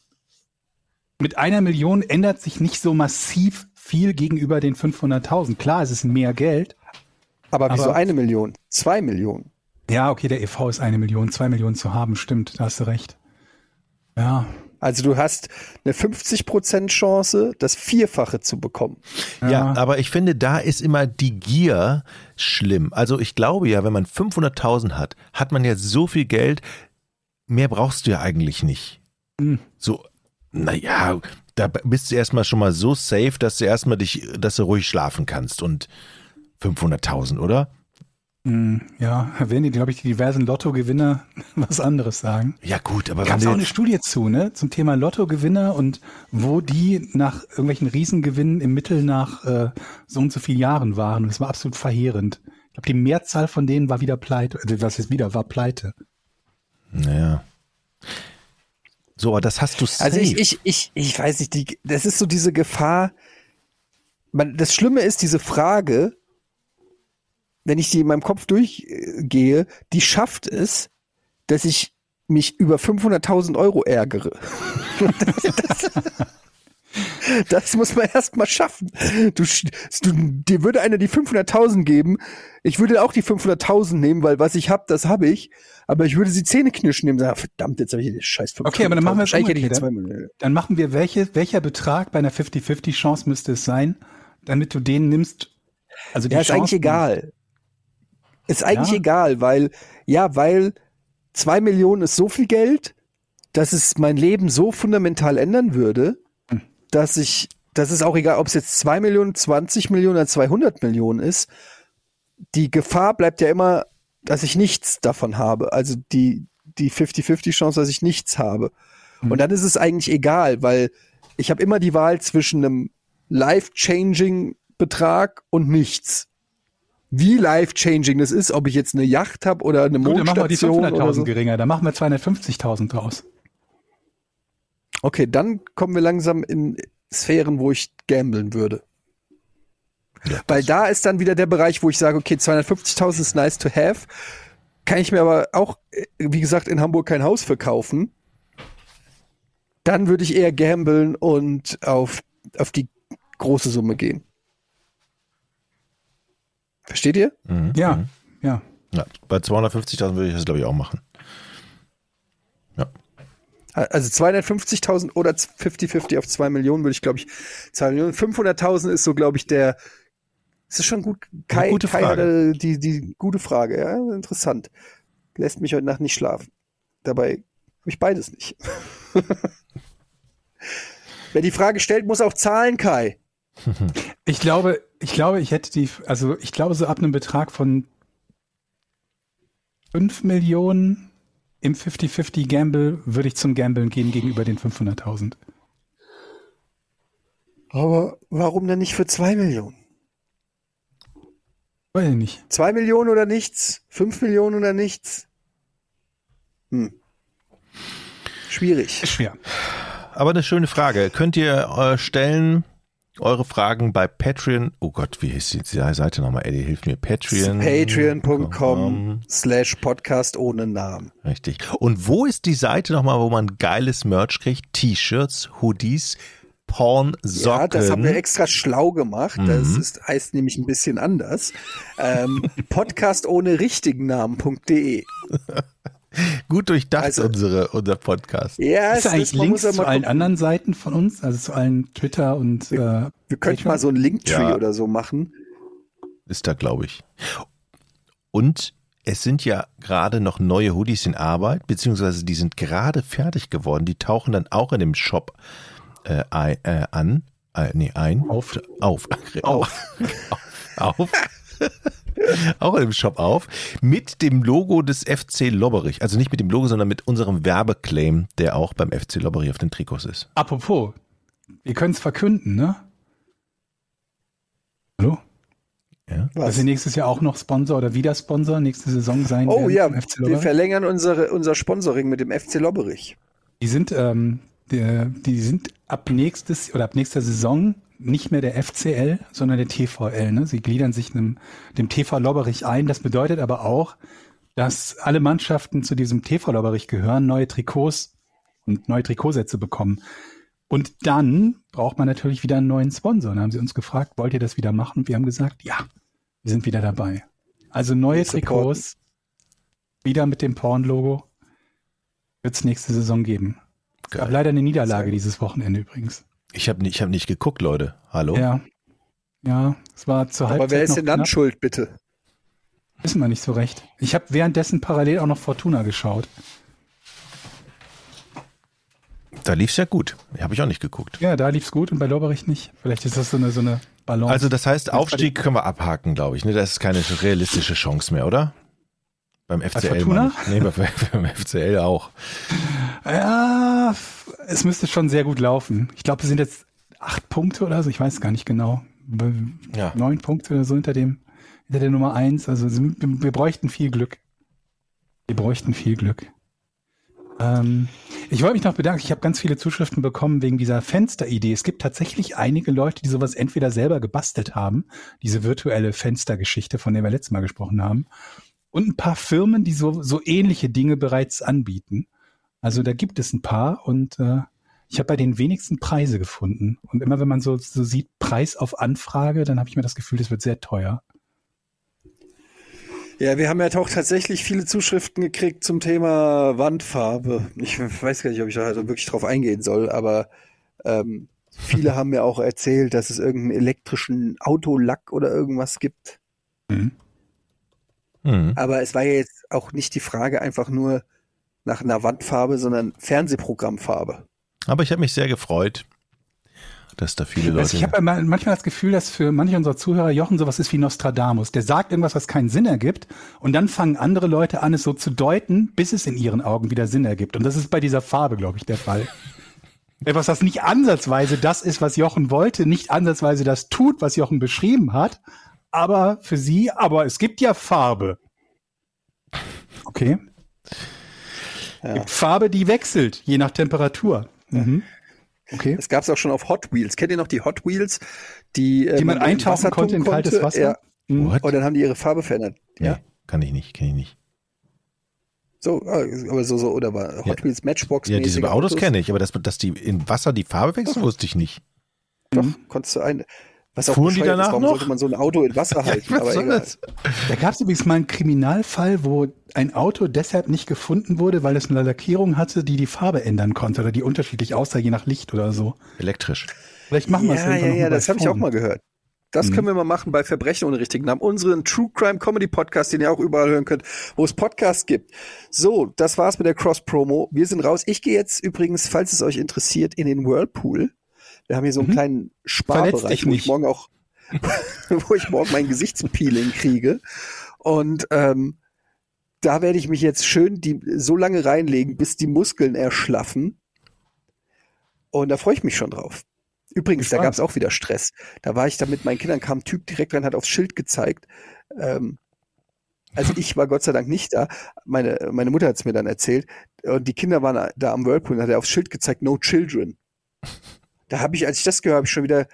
mit einer Million ändert sich nicht so massiv viel gegenüber den 500.000. Klar, es ist mehr Geld. Aber wieso Aber- eine Million? Zwei Millionen. Ja, okay, der EV ist eine Million, zwei Millionen zu haben, stimmt, da hast du recht. Ja, Also du hast eine 50% Chance, das Vierfache zu bekommen. Ja. aber ich finde, da ist immer die Gier schlimm. Also ich glaube ja, wenn man 500.000 hat, hat man ja so viel Geld, mehr brauchst du ja eigentlich nicht. Hm. So, naja, da bist du erstmal schon mal so safe, dass du erstmal dich, dass du ruhig schlafen kannst und 500.000, oder? Hm, Ja, werden die, glaube ich, die diversen Lottogewinner was anderes sagen. Ja gut, aber Gab wenn es auch eine Studie zu, ne? Zum Thema Lottogewinner und wo die nach irgendwelchen Riesengewinnen im Mittel nach äh, so und so vielen Jahren waren. Das war absolut verheerend. Ich glaube, die Mehrzahl von denen war wieder pleite. Also was jetzt wieder war pleite. naja. So, das hast du safe. Also ich, ich, ich, ich weiß nicht, die, das ist so diese Gefahr. Man, das Schlimme ist diese Frage, wenn ich die in meinem Kopf durchgehe, die schafft es, dass ich mich über 500.000 Euro ärgere. das, das muss man erst mal schaffen. Du, du, dir würde einer die 500.000 geben. Ich würde auch die 500.000 nehmen, weil was ich habe, das habe ich. Aber ich würde sie Zähne knirschen nehmen und sagen, verdammt, jetzt habe ich die scheiß 500.000. Okay, aber dann machen wir es umgekehrt. Dann machen wir, welche, welcher Betrag bei einer 50-50 müsste es sein, damit du den nimmst. Also die Ja, ist eigentlich Chancen- egal. Ist eigentlich Ja? egal, weil, ja, weil zwei Millionen ist so viel Geld, dass es mein Leben so fundamental ändern würde. Dass ich, das ist auch egal, ob es jetzt zwei Millionen, 20 Millionen oder 200 Millionen ist. Die Gefahr bleibt ja immer, dass ich nichts davon habe. Also die, die 50-50 Chance, dass ich nichts habe. Hm. Und dann ist es eigentlich egal, weil ich habe immer die Wahl zwischen einem life-changing Betrag und nichts. Wie life-changing das ist, ob ich jetzt eine Yacht habe oder eine Gut, dann machen wir die Mondstation 500.000 oder so. geringer. Dann machen wir 250.000 draus. Okay, dann kommen wir langsam in Sphären, wo ich gamblen würde. Ja, Weil da ist dann wieder der Bereich, wo ich sage, okay, 250.000 ist nice to have. Kann ich mir aber auch, äh, wie gesagt, in Hamburg kein Haus verkaufen. Dann würde ich eher gamblen und auf, auf die große Summe gehen. Versteht ihr? Mhm. Ja, ja. ja, bei 250.000 würde ich das, glaube ich, auch machen. Also 250.000 oder 50-50 auf 2 Millionen würde ich, glaube ich, 2 Millionen. 500.000 ist so, glaube ich, der. Das ist schon gut. Kai, gute Kai Frage. hatte die, die gute Frage, ja, interessant. Lässt mich heute Nacht nicht schlafen. Dabei habe ich beides nicht. Wer die Frage stellt, muss auch zahlen, Kai. Ich glaube, ich glaube, ich hätte die, also ich glaube, so ab einem Betrag von 5 Millionen im 50-50 Gamble würde ich zum Gamblen gehen gegenüber den 500.000. Aber warum denn nicht für 2 Millionen? Weiß ich nicht. 2 Millionen oder nichts? 5 Millionen oder nichts? Hm. Schwierig. Schwer. Aber eine schöne Frage. Könnt ihr äh, stellen eure Fragen bei Patreon? Oh Gott, wie hieß die Seite nochmal? Eddie, hilf mir. Patreon. Patreon.com slash Podcast ohne Namen. Richtig. Und wo ist die Seite nochmal, wo man geiles Merch kriegt? T-Shirts, Hoodies, Porn, Socken. Ja, das haben wir extra schlau gemacht. Das Mhm. ist, heißt nämlich ein bisschen anders. Ähm, Podcast ohne richtigen Namen.de. Gut durchdacht, Also- unsere, unser Podcast. Ja, Ist es da eigentlich ist, Links muss ja zu allen gucken. anderen Seiten von uns, also zu allen Twitter und äh, Wir könnten mal so ein Linktree Ja. oder so machen. Ist da, glaube ich. Und es sind ja gerade noch neue Hoodies in Arbeit, beziehungsweise die sind gerade fertig geworden. Die tauchen dann auch in dem Shop äh, äh, an. Äh, nee, ein. Auf. Auf. Auf. auf. auf. auch in dem Shop auf. Mit dem Logo des FC Lobberich. Also nicht mit dem Logo, sondern mit unserem Werbeclaim, der auch beim FC Lobberich auf den Trikots ist. Apropos, wir können es verkünden, ne? Hallo? Ja. Dass Was? wir nächstes Jahr auch noch Sponsor oder wieder Sponsor nächste Saison sein Oh werden ja, wir verlängern unsere, unser Sponsoring mit dem FC Lobberich. Die sind, ähm, der, die sind ab nächstes oder ab nächster Saison nicht mehr der FCL, sondern der TVL. Ne? Sie gliedern sich einem, dem TV Lobberich ein. Das bedeutet aber auch, dass alle Mannschaften zu diesem TV Lobberich gehören, neue Trikots und neue Trikotsätze bekommen. Und dann braucht man natürlich wieder einen neuen Sponsor. Dann haben sie uns gefragt, wollt ihr das wieder machen? Und wir haben gesagt, ja, wir sind wieder dabei. Also neue. Trikots, wieder mit dem Porn-Logo, wird es nächste Saison geben. Es gab leider eine Niederlage dieses Wochenende übrigens. Ich habe nicht, ich hab nicht geguckt, Leute. Hallo? Ja. Ja, es war zur Halbzeit Aber wer ist denn dann schuld, bitte? Wissen wir nicht so recht. Ich habe währenddessen parallel auch noch Fortuna geschaut. Da lief's ja gut. Habe ich auch nicht geguckt. Ja, da lief's gut und bei Lorberich nicht. Vielleicht ist das so eine, so eine Balance. Also das heißt, Aufstieg können wir abhaken, glaube ich. Ne? Das ist keine realistische Chance mehr, oder? Beim FCL. Nee, bei- beim FCL auch. ja, es müsste schon sehr gut laufen. Ich glaube, es sind jetzt acht Punkte oder so. Ich weiß gar nicht genau. Ja. Neun Punkte oder so hinter dem, hinter der Nummer eins. Also wir, wir bräuchten viel Glück. Wir bräuchten viel Glück. Ähm, ich wollte mich noch bedanken. Ich habe ganz viele Zuschriften bekommen wegen dieser Fensteridee. Es gibt tatsächlich einige Leute, die sowas entweder selber gebastelt haben, diese virtuelle Fenstergeschichte, von der wir letztes Mal gesprochen haben, und ein paar Firmen, die so, so ähnliche Dinge bereits anbieten. Also da gibt es ein paar und äh, ich habe bei den wenigsten Preise gefunden. Und immer wenn man so, so sieht, Preis auf Anfrage, dann habe ich mir das Gefühl, das wird sehr teuer. Ja, wir haben ja auch tatsächlich viele Zuschriften gekriegt zum Thema Wandfarbe. Ich weiß gar nicht, ob ich da also wirklich drauf eingehen soll, aber ähm, viele haben mir auch erzählt, dass es irgendeinen elektrischen Autolack oder irgendwas gibt. Mhm. Aber es war ja jetzt auch nicht die Frage einfach nur nach einer Wandfarbe, sondern Fernsehprogrammfarbe. Aber ich habe mich sehr gefreut, dass da viele Leute. Also ich habe manchmal das Gefühl, dass für manche unserer Zuhörer Jochen sowas ist wie Nostradamus. Der sagt irgendwas, was keinen Sinn ergibt und dann fangen andere Leute an, es so zu deuten, bis es in ihren Augen wieder Sinn ergibt. Und das ist bei dieser Farbe, glaube ich, der Fall. Etwas, was nicht ansatzweise das ist, was Jochen wollte, nicht ansatzweise das tut, was Jochen beschrieben hat, aber für sie, aber es gibt ja Farbe. Okay. Ja. Gibt Farbe, die wechselt, je nach Temperatur. Mhm. Okay. Es gab es auch schon auf Hot Wheels. Kennt ihr noch die Hot Wheels, die, äh, Die man in eintauchen konnte in kaltes konnte? Wasser? Ja. Mhm. What? Und dann haben die ihre Farbe verändert. nee, Ja. kann ich nicht, kenne ich nicht. So, äh, aber so, so, oder war Hot Ja. Wheels Matchbox Ja, diese Autos kenne ich, aber dass, dass die in Wasser die Farbe wechseln, wusste ich nicht. Doch, konntest du ein, was auch Fuhren die bescheuert ist, danach warum noch? sollte man so ein Auto in Wasser halten? aber egal. Da gab es übrigens mal einen Kriminalfall, wo ein Auto deshalb nicht gefunden wurde, weil es eine Lackierung hatte, die die Farbe ändern konnte oder die unterschiedlich aussah, je nach Licht oder so. Elektrisch. Vielleicht machen wir es Ja, irgendwann ja, ja, das habe ich auch mal gehört. Das Mhm. können wir mal machen bei Verbrechen ohne richtigen Namen. Unseren True Crime Comedy Podcast, den ihr auch überall hören könnt, wo es Podcasts gibt. So, das war's mit der Cross-Promo. Wir sind raus. Ich gehe jetzt übrigens, falls es euch interessiert, in den Whirlpool. Wir haben hier so einen Mhm. kleinen Sparbereich, wo ich morgen auch, wo ich morgen mein Gesichtspeeling kriege. Und ähm, da werde ich mich jetzt schön die, so lange reinlegen, bis die Muskeln erschlaffen. Und da freue ich mich schon drauf. Übrigens, da gab es auch wieder Stress. Da war ich da mit meinen Kindern, kam ein Typ direkt rein, hat aufs Schild gezeigt. Ähm, also ich war Gott sei Dank nicht da. Meine, meine Mutter hat es mir dann erzählt. Und die Kinder waren da am Whirlpool und hat er aufs Schild gezeigt, no children. Da habe ich, als ich das gehört habe, ich schon wieder,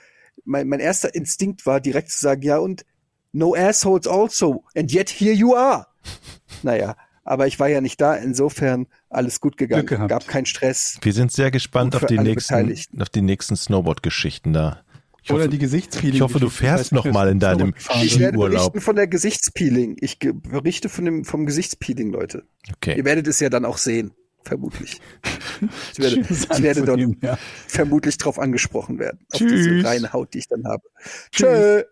mein, mein erster Instinkt war direkt zu sagen, ja und no assholes also. And yet here you are. Naja, aber ich war ja nicht da, insofern alles gut gegangen. Glück gehabt. Gab keinen Stress. Wir sind sehr gespannt auf die nächsten, auf die nächsten Snowboard-Geschichten da. Ich Oder hoffe, die Gesichtspeeling. ich hoffe, du fährst noch mal in deinem Ich werde Urlaub. berichten von der Gesichtspeeling. Ich berichte von dem, vom Gesichtspeeling, Leute. Ihr okay. werdet es ja dann auch sehen, vermutlich. Ich werde, ich werde dort anzunehmen, ja. vermutlich drauf angesprochen werden. Auf Tschüss. diese reine Haut, die ich dann habe. Tschö.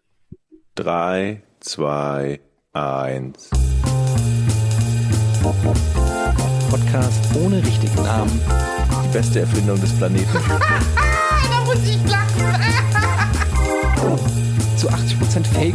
Drei, zwei, eins. Podcast ohne richtigen Namen. Die beste Erfindung des Planeten. Da muss ich lachen. Zu 80% Fake.